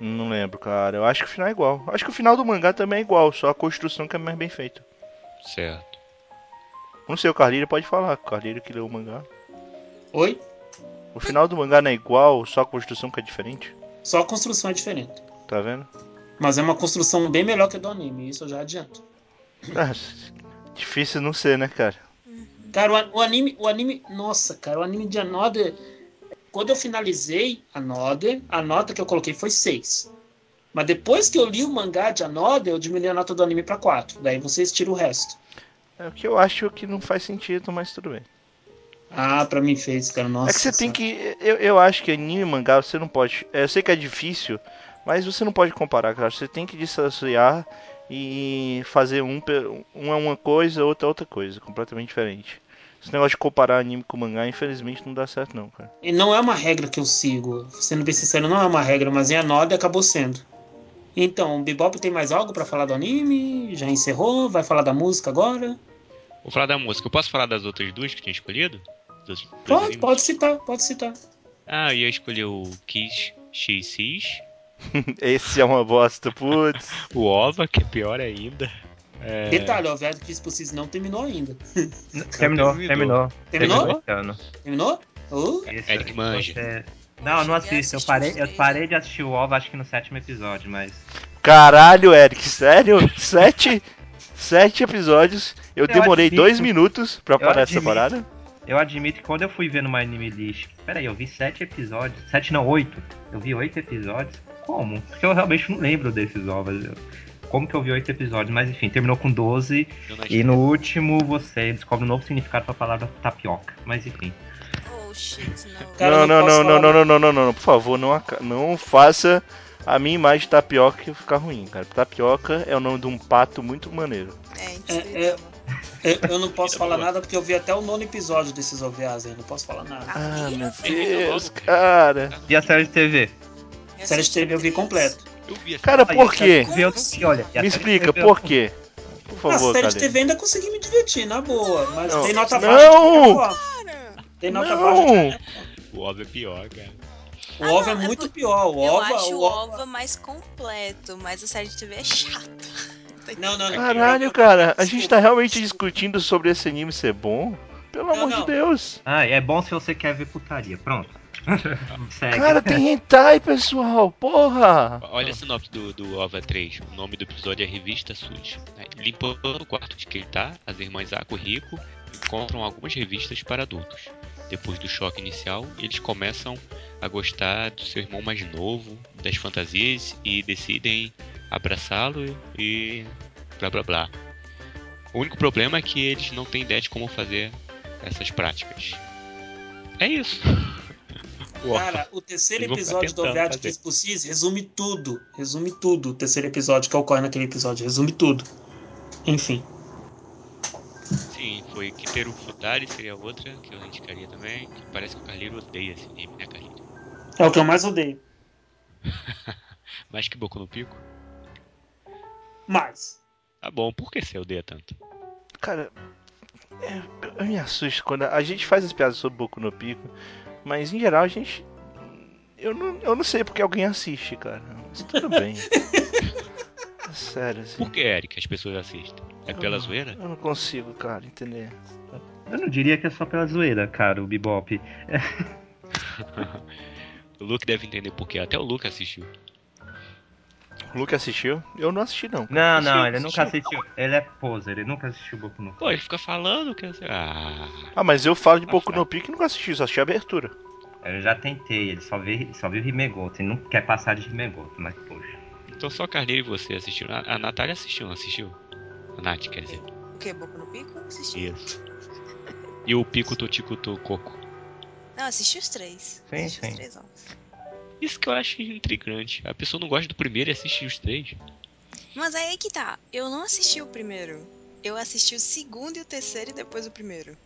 não lembro, cara. Eu acho que o final é igual. Acho que o final do mangá também é igual, só a construção que é mais bem feita. Certo. Não sei, o Carlírio pode falar. O Carlírio que leu o mangá. Oi? O final do mangá não é igual, só a construção que é diferente. Só a construção é diferente. Tá vendo? Mas é uma construção bem melhor que a do anime, isso eu já adianto. Ah, difícil não ser, né, cara? Cara, o, o anime, o anime, nossa, cara, o anime de Another, quando eu finalizei Another, a nota que eu coloquei foi 6. Mas depois que eu li o mangá de Another, eu diminui a nota do anime pra 4. Daí vocês tiram o resto. É o que eu acho que não faz sentido, mas tudo bem. Ah, pra mim fez, cara, nossa. é que você tem que. Eu, eu acho que anime e mangá você não pode. é, Eu sei que é difícil, mas você não pode comparar, cara. Você tem que dissociar e fazer um, pe- um é uma coisa, outro é outra coisa, completamente diferente. Esse negócio de comparar anime com mangá, infelizmente, não dá certo, não, cara. E não é uma regra que eu sigo. Sendo bem sincero, não é uma regra, mas em Another acabou sendo. Então, o Bebop tem mais algo pra falar do anime? Já encerrou? Vai falar da música agora? Vou falar da música. Eu posso falar das outras duas que tinha escolhido? Pode, pode citar, pode citar. Ah, eu ia escolher o Kiss XX, Esse é uma bosta, putz. o OVA, que é pior ainda. É, Detalhe, o Velho Kiss Possível não terminou ainda. Terminou, terminou. terminou. Terminou? Terminou? Uh, Esse- Eric manja. você- Não, não assisto. Eu parei, eu parei de assistir o OVA acho que no sétimo episódio, mas. Caralho, Eric, sério? Sete, sete episódios. Eu, demorei admito. dois minutos pra parar essa admito. parada. Eu admito que quando eu fui ver no My Anime List, peraí, eu vi sete episódios. Sete não, oito. Eu vi oito episódios. Como? Porque eu realmente não lembro desses ovos. Eu- Como que eu vi oito episódios? Mas enfim, terminou com 12. eu não E no último você descobre um novo significado pra palavra tapioca. Mas enfim. Oh shit, não. Cara, não, não não, não, não, não, não, não, não, não, por favor, não, não faça a minha imagem de tapioca ficar ruim, cara. Tapioca é o nome de um pato muito maneiro. É, É, insustentável. Eu, eu não posso falar boa. nada porque eu vi até o nono episódio desses OVAs aí, não posso falar nada. Ah, meu Deus, cara. E a série de TV? Eu Série de TV eu vi completo. Eu vi Cara, por a série quê? eu não olha. A Me explica, eu- por quê? Por Na favor, série de. TV ainda consegui me divertir, na boa. Mas Não. tem nota Não! baixa. Cara, Tem nota baixa. Não! O OVA é pior, cara. O Ah, OVA não, é é muito por- pior. O eu OVA, acho o o OVA... OVA mais completo, mas a série de TV é chata. Não, não, não. Caralho, cara, a gente tá realmente discutindo sobre esse anime ser bom? Pelo Não, amor não. de Deus. Ah, é bom se você quer ver putaria. Pronto. Cara, tem hentai, pessoal, porra! Olha a sinopse do, do OVA 3. O nome do episódio é Revista Suja. Limpando o quarto de que ele tá, as irmãs Ako e Rico encontram algumas revistas para adultos. Depois do choque inicial, eles começam a gostar do seu irmão mais novo, das fantasias e decidem abraçá-lo e blá blá blá. O único problema é que eles não têm ideia de como fazer essas práticas. É isso. Cara, o terceiro episódio do OVA de Pussies resume tudo. Resume tudo. O terceiro episódio que ocorre naquele episódio. Resume tudo. Enfim. Sim, foi Kiteru Futari, seria outra que eu indicaria também. Que parece que o Carleiro odeia esse anime, né, Carleiro? É o que eu mais odeio. Mais que Boku no Pico? Mas. Tá bom, por que você odeia tanto? Cara, é, eu me assusto quando a gente faz as piadas sobre Boku no Pico. Mas em geral a gente. Eu não, eu não sei porque alguém assiste, cara. Mas tudo bem. É Sério, assim. Por que, Eric, as pessoas assistem? É pela zoeira? Eu não consigo, cara, entender. Eu não diria que é só pela zoeira, cara, o Bebop. O Luke deve entender por quê. Até o Luke assistiu. O Luke assistiu? Eu não assisti, não. Não, não, Assistiu, ele nunca assistiu. Ele é poser, ele nunca assistiu Boku no Pô, ele fica falando que... Ah... Ah, mas eu falo de Boku no Pico e nunca assisti, só assisti a abertura. Eu já tentei, ele só viu, só viu Himegoto, ele não quer passar de Himegoto, mas poxa. Então só Carneiro e você assistiram. A, a Natália assistiu, não assistiu? A Nath, quer dizer. O que? Boca no Pico? Assisti. Isso. E o Pico Totico Coco. Não, assisti os três. Sim, assisti sim. os três ovos. Isso que eu acho intrigante. A pessoa não gosta do primeiro e assiste os três. Mas aí é que tá. Eu não assisti o primeiro. Eu assisti o segundo e o terceiro e depois o primeiro.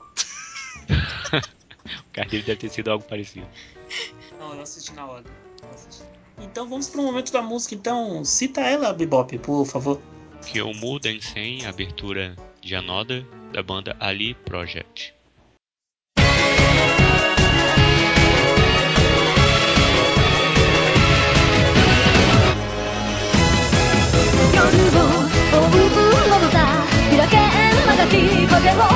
O Carneiro deve ter sido algo parecido. Não, eu assisti na ordem. Assisti. Então vamos pro momento da música. Então, cita ela, Bebop, por favor. Que é o Mu Dansen, abertura de Anoda, da banda Ali Project. まがき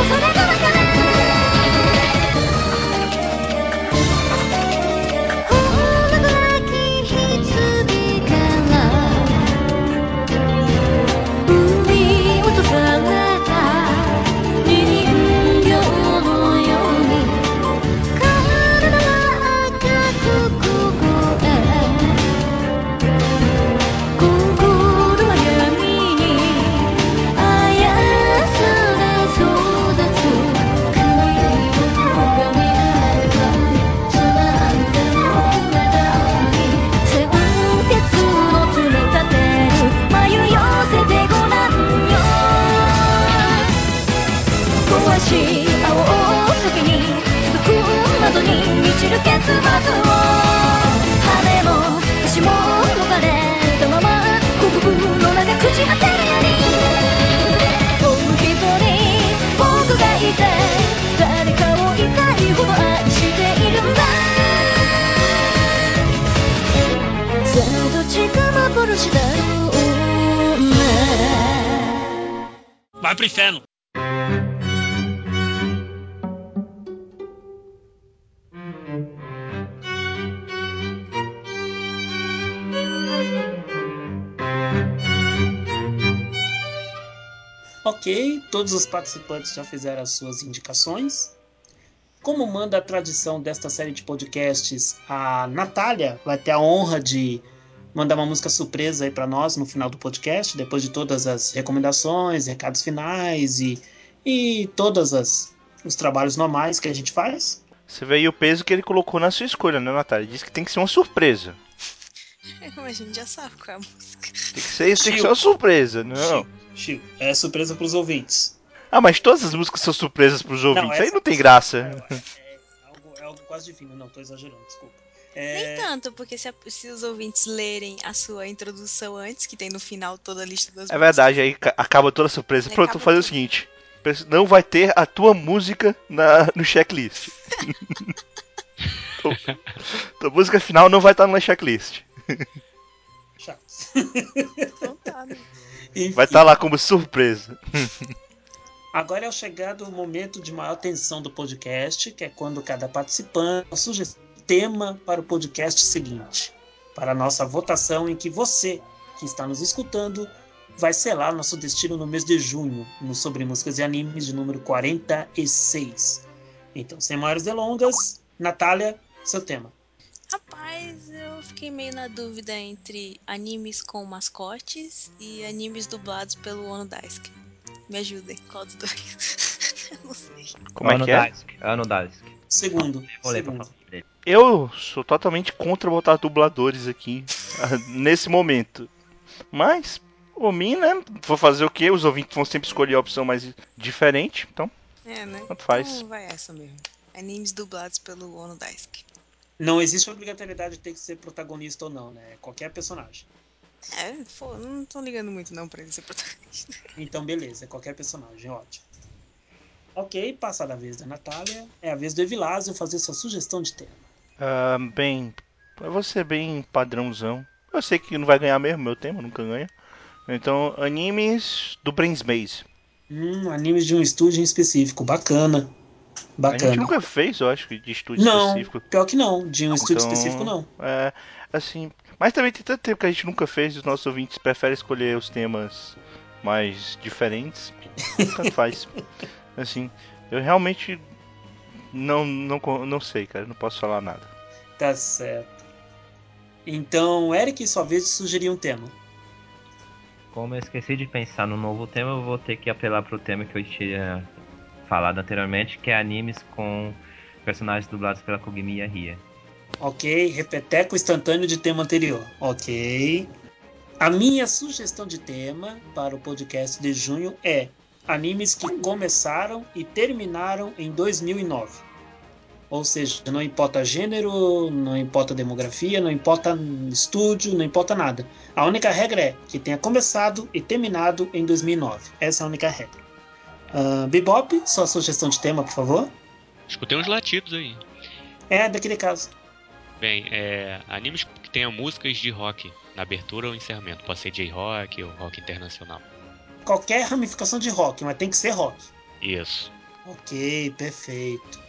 todos os participantes já fizeram as suas indicações. Como manda a tradição desta série de podcasts, a Natália vai ter a honra de mandar uma música surpresa aí para nós no final do podcast, depois de todas as recomendações, recados finais e, e todos as, os trabalhos normais que a gente faz. Você vê aí o peso que ele colocou na sua escolha, né, Natália? Ele disse que tem que ser uma surpresa. A gente já sabe qual é a música. Tem que ser, tem que ser uma surpresa, não. Chico, é surpresa para os ouvintes. Ah, mas todas as músicas são surpresas pros ouvintes. aí não tem graça. É, é algo, é algo quase divino, não, tô exagerando, desculpa. É, Nem tanto, porque se, a- se os ouvintes lerem a sua introdução antes, que tem no final toda a lista das É verdade, aí ca- acaba toda a surpresa. Pronto, vou fazer o seguinte. Não vai ter a tua música na, no checklist. tua, tua música final não vai estar na checklist. chato. Então tá, né? Enfim, Vai estar lá como surpresa. Agora é o chegado o momento de maior tensão do podcast, que é quando cada participante sugere tema para o podcast seguinte, para a nossa votação em que você, que está nos escutando, vai selar nosso destino no mês de junho, no Sobre Músicas e Animes de número 46. Então, sem maiores delongas, Natália, seu tema. Rapaz, eu fiquei meio na dúvida entre animes com mascotes e animes dublados pelo Ono Daisuke. Me ajudem, qual dos dois? Eu não sei. Como é que é? Ano Daisuke. Segundo. Vou ler pra segundo. Eu sou totalmente contra botar dubladores aqui ah, nesse momento. Mas, por mim, né? Vou fazer o quê? Os ouvintes vão sempre escolher a opção mais diferente. Então, É, né? Tanto faz. Então vai essa mesmo. Animes dublados pelo Ono Daisuke. Não existe obrigatoriedade de ter que ser protagonista ou não, né? Qualquer personagem. É, pô, não tô ligando muito não pra ele ser protagonista. Então, beleza, é qualquer personagem, ótimo. Ok, passada a vez da Natália, é a vez do Evilásio fazer sua sugestão de tema. Ah, bem, eu vou ser bem padrãozão. Eu sei que não vai ganhar mesmo, meu tema nunca ganha. Então, animes do Brainsmaze. Hum, animes de um estúdio em específico. Bacana. A Bacana. gente nunca fez, eu acho, de estúdio Não, específico. pior que não. De um estúdio Então, específico, não. É, assim. Mas também tem tanto tempo que a gente nunca fez, os nossos ouvintes preferem escolher os temas mais diferentes. Tanto faz. Assim, eu realmente não, não, não sei, cara, não posso falar nada. Tá certo. Então, Eric, sua vez de sugerir um tema. Como eu esqueci de pensar no novo tema, eu vou ter que apelar pro tema que eu tinha falado anteriormente, que é animes com personagens dublados pela Kogemiya Ria. Ok, repeteco instantâneo de tema anterior. Ok. A minha sugestão de tema para o podcast de junho é animes que começaram e terminaram em 2009. Ou seja, não importa gênero, não importa demografia, não importa estúdio, não importa nada. A única regra é que tenha começado e terminado em 2009. Essa é a única regra. Ah, Bebop, sua sugestão de tema, por favor. Escutei uns latidos aí. É daquele caso. Bem, é, animes que tenham músicas de rock na abertura ou encerramento. Pode ser J-rock ou rock internacional. Qualquer ramificação de rock, mas tem que ser rock. Isso. Ok, perfeito.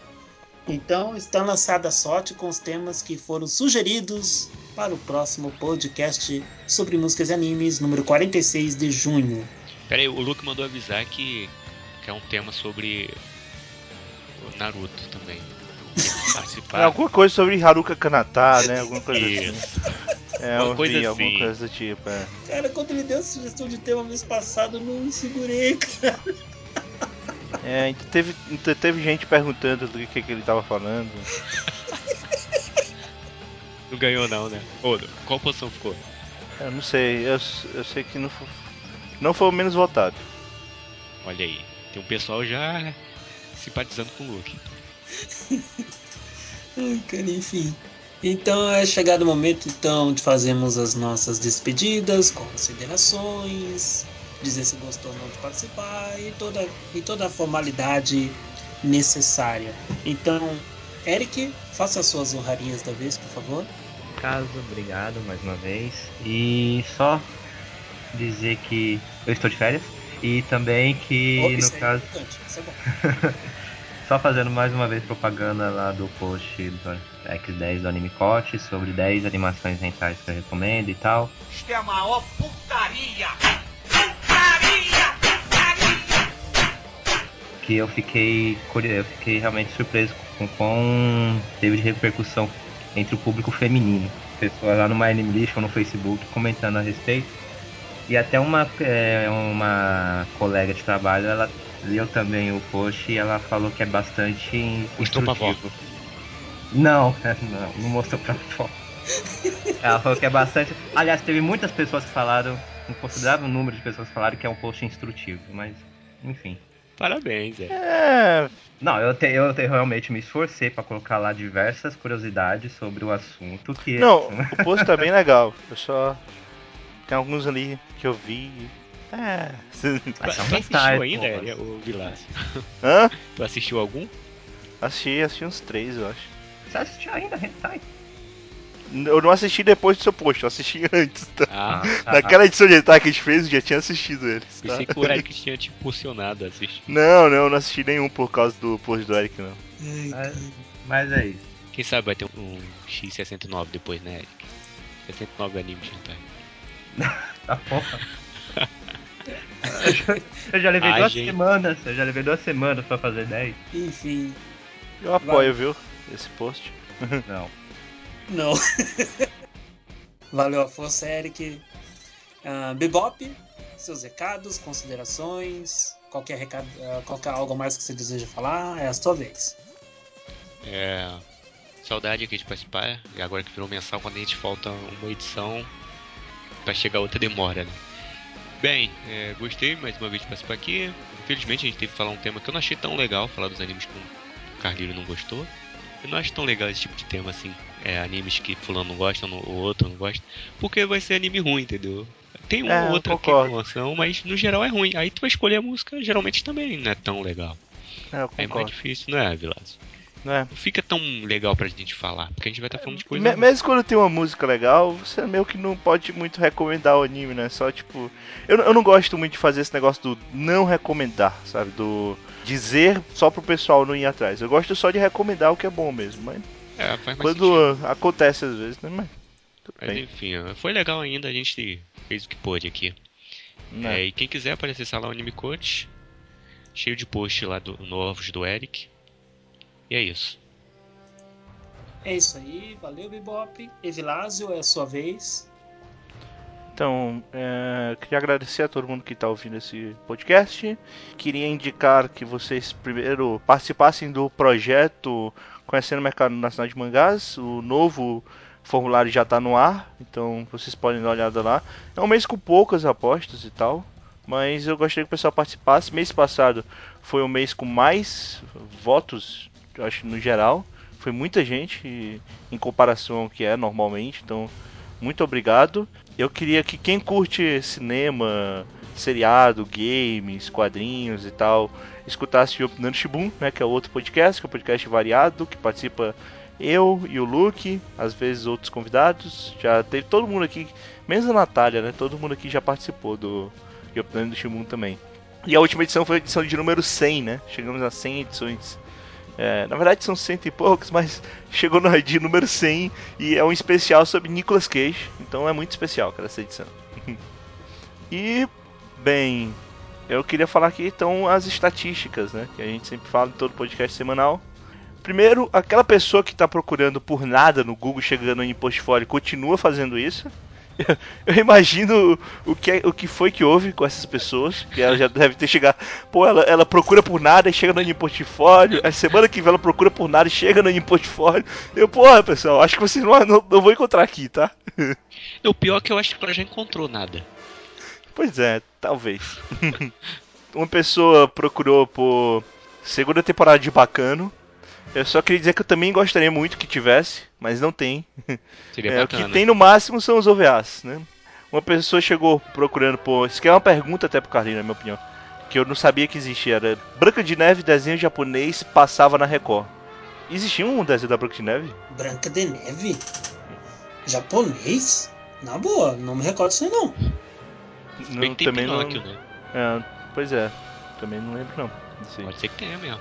Então está lançada a sorte com os temas que foram sugeridos para o próximo podcast sobre músicas e animes, número 46 de junho. Pera aí, o Luke mandou avisar que, que é um tema sobre o Naruto também. É Participar. alguma coisa sobre Haruka Kanata, né? Alguma coisa Isso. assim. É, Alguma eu coisa vi alguma assim. coisa do tipo, é. Cara, quando ele deu a sugestão de tema mês passado, eu não me segurei, cara. É, então teve, então teve gente perguntando do que, que ele tava falando. Não ganhou não, né? Ô, qual posição ficou? Eu não sei, eu, eu sei que não foi, não foi o menos votado. Olha aí. Tem um pessoal já simpatizando com o Luke. Cara, enfim. Então é chegado o momento então de fazermos as nossas despedidas, considerações, dizer se gostou ou não de participar e toda, e toda a formalidade necessária. Então, Eric, faça as suas honrarias da vez, por favor. Caso, obrigado mais uma vez. E só dizer que eu estou de férias. E também que, Oh, no isso é caso, é bom. só fazendo mais uma vez propaganda lá do post do X10 do Anime Cote sobre 10 animações rentais que eu recomendo e tal. Isto é a maior putaria! Putaria! Putaria! que eu fiquei eu fiquei realmente surpreso com quão teve de repercussão entre o público feminino. Pessoas lá no My Anime List ou no Facebook comentando a respeito. E até uma, é, uma colega de trabalho, ela leu também o post e ela falou que é bastante Mostrou pra. Não, não, não mostrou pra fora. Ela falou que é bastante. Aliás, teve muitas pessoas que falaram, um considerável número de pessoas que falaram que é um post instrutivo, mas enfim. Parabéns, é. É, Não, eu, te, eu te- realmente me esforcei pra colocar lá diversas curiosidades sobre o assunto que não, o post tá bem legal. Eu só. Tem alguns ali que eu vi. É. Mas Tu hentais, assistiu ainda. Eli, o Vilas? Hã? Tu assistiu algum? Assisti, assisti uns três, eu acho. Você assistiu ainda, Hentai? Eu não assisti depois do seu post, eu assisti antes. Tá? Ah, Naquela edição de Hentai que a gente fez, eu já tinha assistido eles. Tá? pensei que o Eric tinha te impulsionado a assistir. Não, não, eu não assisti nenhum por causa do post do Eric, não. Mas, mas é isso. Quem sabe vai ter um, um X69 depois, né, Eric? 69 animes de hentai. Tá porra. Eu já, eu já levei Ah, duas gente. semanas, eu já levei duas semanas pra fazer 10. Enfim, Eu apoio, viu? Esse post. Não. não. Valeu a força, Eric. Ah, Bebop, seus recados, considerações, qualquer recado, ah, qualquer algo mais que você deseja falar, é a sua vez. É. Saudade aqui de participar. E agora que virou mensal, quando a gente falta uma edição, pra chegar outra demora, né? Bem, é, gostei mais uma vez de participar aqui. Infelizmente a gente teve que falar um tema que eu não achei tão legal, falar dos animes que o Carlinho não gostou. Eu não acho tão legal esse tipo de tema assim. É, animes que fulano não gosta, no- o outro não gosta. Porque vai ser anime ruim, entendeu? Tem uma É, ou outra que promoção, mas no geral é ruim. Aí tu vai escolher a música, geralmente também não é tão legal. É, é mais difícil, não é, Vilas? É. Não fica tão legal pra gente falar, porque a gente vai estar falando de coisa. Me- mesmo quando tem uma música legal, você meio que não pode muito recomendar o anime, né? Só tipo. Eu, não- eu não gosto muito de fazer esse negócio do não recomendar, sabe? Do dizer só pro pessoal não ir atrás. Eu gosto só de recomendar o que é bom mesmo, mas É, quando sentido. acontece às vezes, né? Mas, Mas enfim, foi legal ainda, a gente fez o que pôde aqui. né? É, e quem quiser pode acessar lá o Anime Coach, cheio de post lá do, novos do Eric. E é isso. É isso aí, valeu Bebop. Evilásio, é a sua vez. Então, é, queria agradecer a todo mundo que está ouvindo esse podcast. Queria indicar que vocês primeiro participassem do projeto Conhecendo o Mercado Nacional de Mangás. O novo formulário já está no ar, então vocês podem dar uma olhada lá. É um mês com poucas apostas e tal, mas eu gostaria que o pessoal participasse. Mês passado foi o mês com mais votos, eu acho, no geral. Foi muita gente em comparação ao que é normalmente, então muito obrigado. Eu queria que quem curte cinema, seriado, games, quadrinhos e tal, escutasse o Opinando Shibun, né, que é outro podcast, que é um podcast variado, que participa eu e o Luke, às vezes outros convidados. Já teve todo mundo aqui, menos a Natália, né? Todo mundo aqui já participou do Opinando Shibun também. E a última edição foi a edição de número 100, né? Chegamos a 100 edições. É, na verdade são cento e poucos, mas chegou no de número 100 e é um especial sobre Nicolas Cage. Então é muito especial, cara, essa edição. e, bem, eu queria falar aqui então as estatísticas, né? Que a gente sempre fala em todo podcast semanal. Primeiro, aquela pessoa que está procurando por nada no Google chegando em portfólio continua fazendo isso. Eu imagino o que, é- o que foi que houve com essas pessoas, que ela já deve ter chegado. Pô, ela, ela procura por nada e chega no portfólio. A semana que vem ela procura por nada e chega no portfólio. Eu, porra, pessoal, acho que vocês não, não, não vão encontrar aqui, tá? O pior é que eu acho que ela já encontrou nada. Pois é, talvez. Uma pessoa procurou por segunda temporada de Bacano. Eu só queria dizer que eu também gostaria muito que tivesse, mas não tem. Seria É, o bacana. que tem no máximo são os OVAs, né? Uma pessoa chegou procurando por. Isso aqui é uma pergunta até pro Carlinhos, na minha opinião. Que eu não sabia que existia. Era Branca de Neve, desenho japonês, passava na Record. Existia um desenho da Branca de Neve? Branca de Neve? Japonês? Na boa, não me recordo disso aí não. Tem também não. Pinóquio, né? É, pois é, também não lembro não. Não sei. Pode ser que tenha mesmo.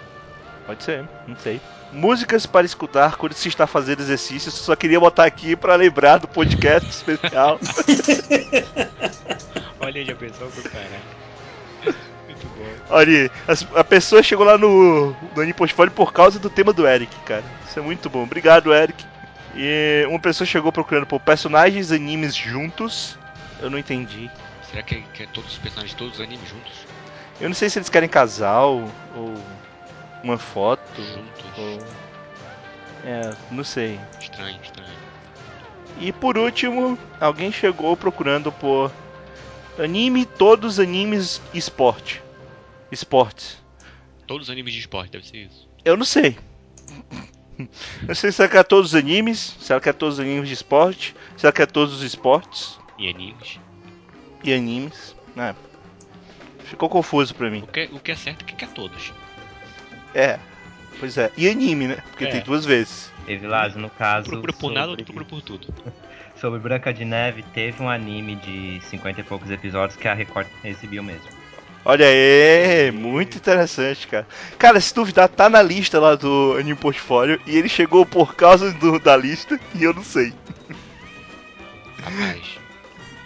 Pode ser, não sei. Músicas para escutar quando se está fazendo exercício. Só queria botar aqui para lembrar do podcast especial. Olha aí, já pensou pro caralho. Muito bom. Olha, as- a pessoa chegou lá no, no Animportfólio por causa do tema do Eric, cara. Isso é muito bom. Obrigado, Eric. E uma pessoa chegou procurando por personagens animes juntos. Eu não entendi. Será que é, que é todos os personagens de todos os animes juntos? Eu não sei se eles querem casal ou uma foto. Juntos. Ou... É, não sei. Estranho, estranho. E por último, alguém chegou procurando por anime, todos os animes esporte. Esportes. Todos os animes de esporte, deve ser isso. Eu não sei. Não sei se ela quer todos os animes, se ela quer todos os animes de esporte, se ela quer todos os esportes E animes. e animes. É. Ficou confuso pra mim. O que, o que é certo é que quer todos. É. Pois é. E anime, né? Porque É. tem duas vezes. Evilásio, no caso. Procura por nada, sobre- outro procura por tudo. Sobre Branca de Neve, teve um anime de 50 e poucos episódios que a Record exibiu mesmo. Olha aí, muito interessante, cara. Cara, se duvidar, tá na lista lá do Anime Portfólio e ele chegou por causa do- da lista e eu não sei. Rapaz.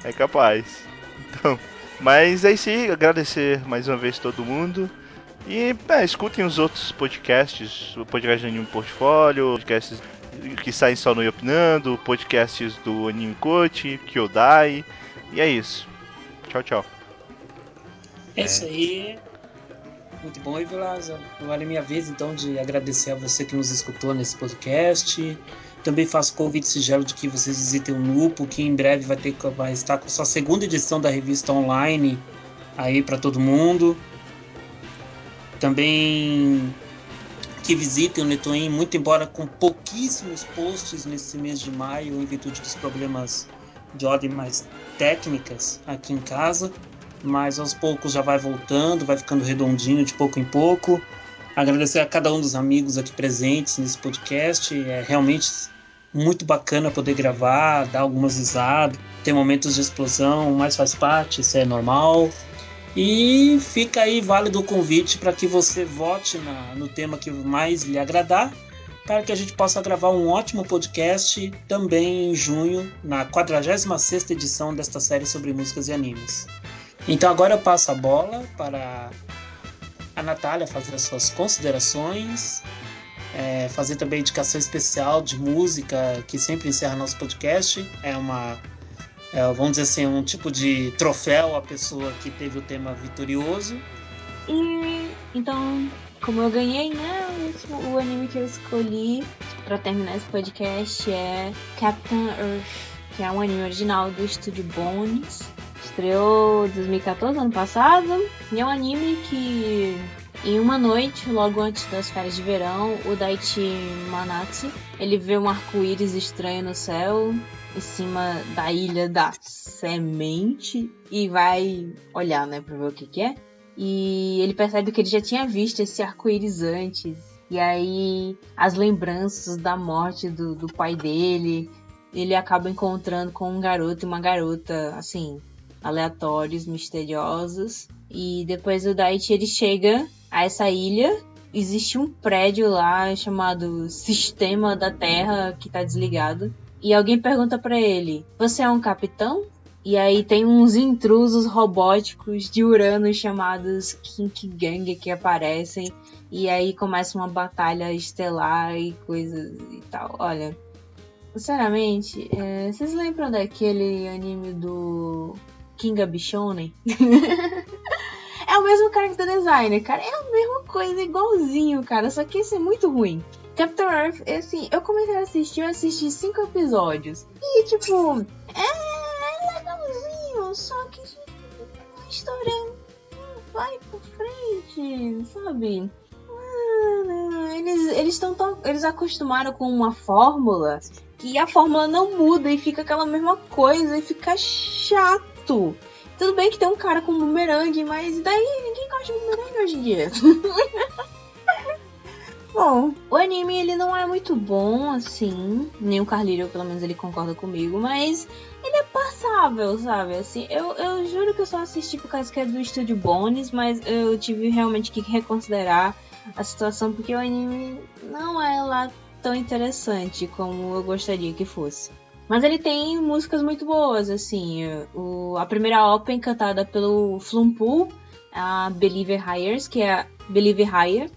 É capaz. Então, mas é isso aí, agradecer mais uma vez todo mundo. E é, escutem os outros podcasts, o podcast do Anime Portfólio, podcasts que saem só no Opinando, podcasts do Anime Coach, Kyodai. E é isso. Tchau, tchau. É isso aí. Muito bom. Agora é minha vez, então, de agradecer a você que nos escutou nesse podcast. Também faço convite sigelo de que vocês visitem o Lupo, que em breve vai, ter, vai estar com sua segunda edição da revista online aí para todo mundo. Também que visitem o Netoin, muito embora com pouquíssimos posts nesse mês de maio, em virtude dos problemas de ordem mais técnicas aqui em casa mas aos poucos já vai voltando, vai ficando redondinho de pouco em pouco. Agradecer a cada um dos amigos aqui presentes nesse podcast. É realmente muito bacana poder gravar, dar algumas risadas, ter momentos de explosão, mas faz parte, isso é normal. E fica aí válido o convite para que você vote na, no tema que mais lhe agradar, para que a gente possa gravar um ótimo podcast também em junho, na 46 edição desta série sobre músicas e animes. Então agora eu passo a bola para a Natália fazer as suas considerações, é, fazer também indicação especial de música que sempre encerra nosso podcast. É uma é, vamos dizer assim, um tipo de troféu à pessoa que teve o tema vitorioso. E então, como eu ganhei, né? O, o anime que eu escolhi pra terminar esse podcast é Captain Earth, que é um anime original do estúdio Bones. Estreou em 2014, ano passado. E é um anime que, em uma noite, logo antes das férias de verão, o Daichi Manatsu, ele vê um arco-íris estranho no céu, em cima da ilha da semente, e vai olhar, né, pra ver o que que é. E ele percebe que ele já tinha visto esse arco-íris antes. E aí, as lembranças da morte do, do pai dele, ele acaba encontrando com um garoto e uma garota, assim, aleatórios, misteriosos. E depois o Daichi ele chega a essa ilha. Existe um prédio lá chamado Sistema da Terra que tá desligado. E alguém pergunta pra ele: Você é um capitão? E aí tem uns intrusos robóticos de Urano chamados Kink Gang que aparecem. E aí começa uma batalha estelar e coisas e tal. Olha, sinceramente, é, vocês lembram daquele anime do Kinga Bichonen? é o mesmo character designer, cara. É a mesma coisa, igualzinho, cara. Só que esse é muito ruim. Captain Earth, é assim, eu comecei a assistir, eu assisti cinco episódios. E, tipo, é legalzinho, só que tipo, a história não vai pra frente, sabe? Ah, Eles eles estão tão eles acostumaram com uma fórmula que a fórmula não muda e fica aquela mesma coisa e fica chato. Tudo bem que tem um cara com bumerangue, mas daí ninguém gosta de bumerangue hoje em dia. Bom, o anime ele não é muito bom assim, nem o Carlírio, pelo menos ele concorda comigo, mas ele é passável, sabe? Assim, eu, eu juro que eu só assisti por causa que é do estúdio Bones, mas eu tive realmente que reconsiderar a situação porque o anime não é lá tão interessante como eu gostaria que fosse. Mas ele tem músicas muito boas, assim. O, a primeira open cantada pelo Flumpool, a Believer Hires, que é Believer Higher,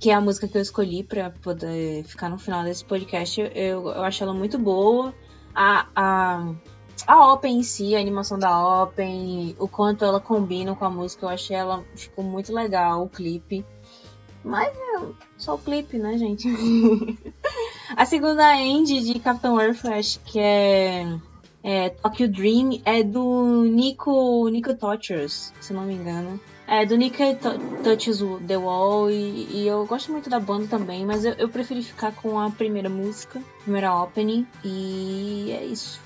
que é a música que eu escolhi pra poder ficar no final desse podcast. Eu, eu acho ela muito boa. A, a, a Open em si, a animação da Open, o quanto ela combina com a música, eu achei ela ficou muito legal, o clipe. Mas é só o clipe, né, gente? a segunda end de Captain Earth, acho que é, é Tokyo Dream, é do Nico, Nico Touchers, se não me engano. É do Nico To- Touches The Wall e, e eu gosto muito da banda também, mas eu, eu preferi ficar com a primeira música, primeira opening, e é isso.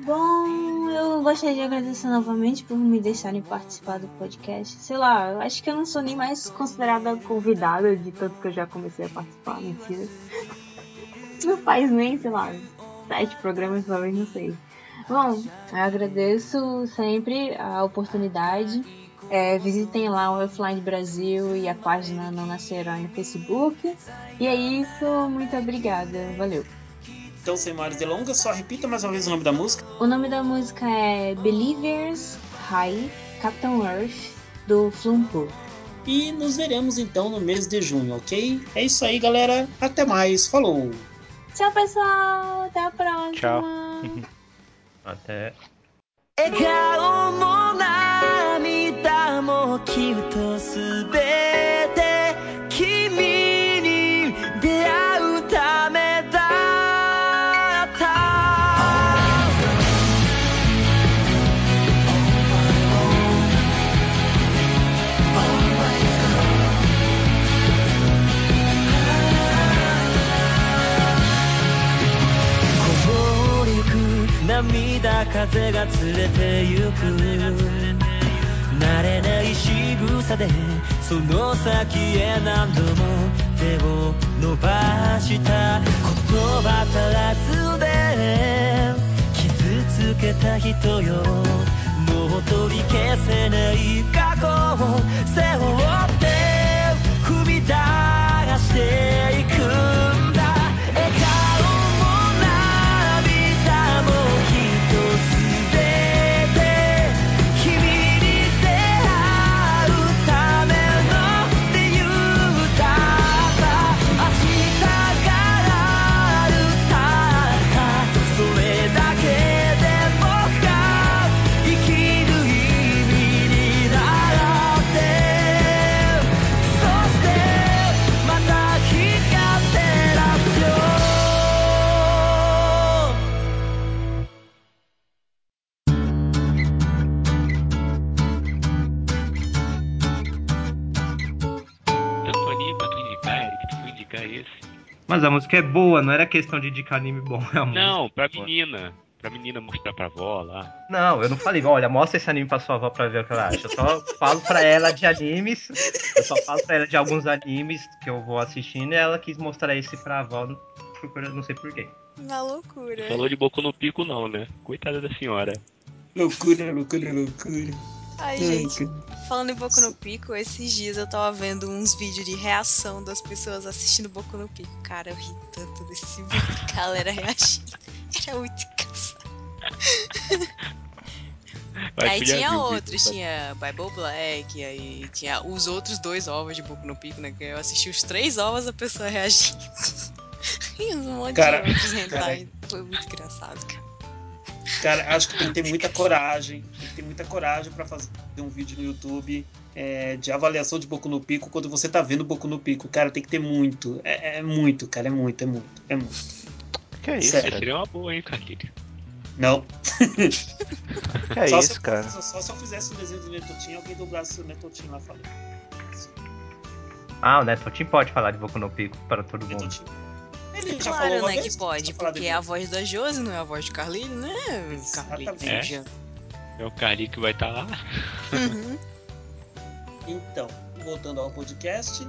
Bom, eu gostaria de agradecer novamente por me deixarem participar do podcast. Sei lá, eu acho que eu não sou nem mais considerada convidada de tanto que eu já comecei a participar, mentira. Não faz nem, sei lá, sete programas talvez, não sei. Bom, eu agradeço sempre a oportunidade. É, visitem lá o Offline Brasil e a página Não Nascerá no Facebook. E é isso, muito obrigada, valeu. Então, sem maiores delongas, só repita mais uma vez o nome da música. O nome da música é Believers High, Captain Earth, do Flumpool. E nos veremos então no mês de junho, ok? É isso aí, galera. Até mais. Falou! Tchau, pessoal! Até a próxima! Tchau. Até. 笑顔も涙もきっとすべて 風が連れてゆく。慣れない仕草でその先へ何度も手を伸ばした言葉足らずで傷つけた人よ。もう取り消せない過去を背負って踏み出していく。Mas a música é boa, não era questão de indicar anime bom. É a música Não, pra boa. menina. Pra menina mostrar pra avó lá. Não, eu não falei, olha, mostra esse anime pra sua avó pra ver o que ela acha. Eu só falo pra ela de animes. Eu só falo pra ela de alguns animes que eu vou assistindo e ela quis mostrar esse pra avó, não sei porquê. Na loucura. Falou de Boku no Pico não, né? Coitada da senhora. Loucura, loucura, loucura. Ai, gente. Falando em Boku no Pico, esses dias eu tava vendo uns vídeos de reação das pessoas assistindo Boku no Pico. Cara, eu ri tanto desse vídeo, a galera reagindo. Era muito engraçado. Aí tinha outros, vídeo, tinha Bible Black, aí tinha os outros dois ovos de Boku no Pico, né? Que eu assisti os três ovos a pessoa reagindo. e um monte Cara, de outros. Foi muito engraçado, cara. Cara, acho que tem que ter muita coragem. Tem que ter muita coragem pra fazer um vídeo no YouTube é, de avaliação de Boku no Pico quando você tá vendo Boku no Pico. Cara, tem que ter muito. É, é muito, cara. É muito, é muito, é muito. Que é isso, Sério. Seria uma boa, hein, Carlinhos? Não. Que é só isso, se, cara? Só se eu fizesse o desenho do Netotinho, alguém dublasse o Netotinho lá falando. Ah, o Netotin pode falar de Boku no Pico para todo mundo. Ele já Claro, falou né, vez, que pode, porque é a voz da Josi, não é a voz de Carlinhos, né? Exatamente. já- É o Carlinhos que vai estar lá. Uhum. Então, voltando ao podcast,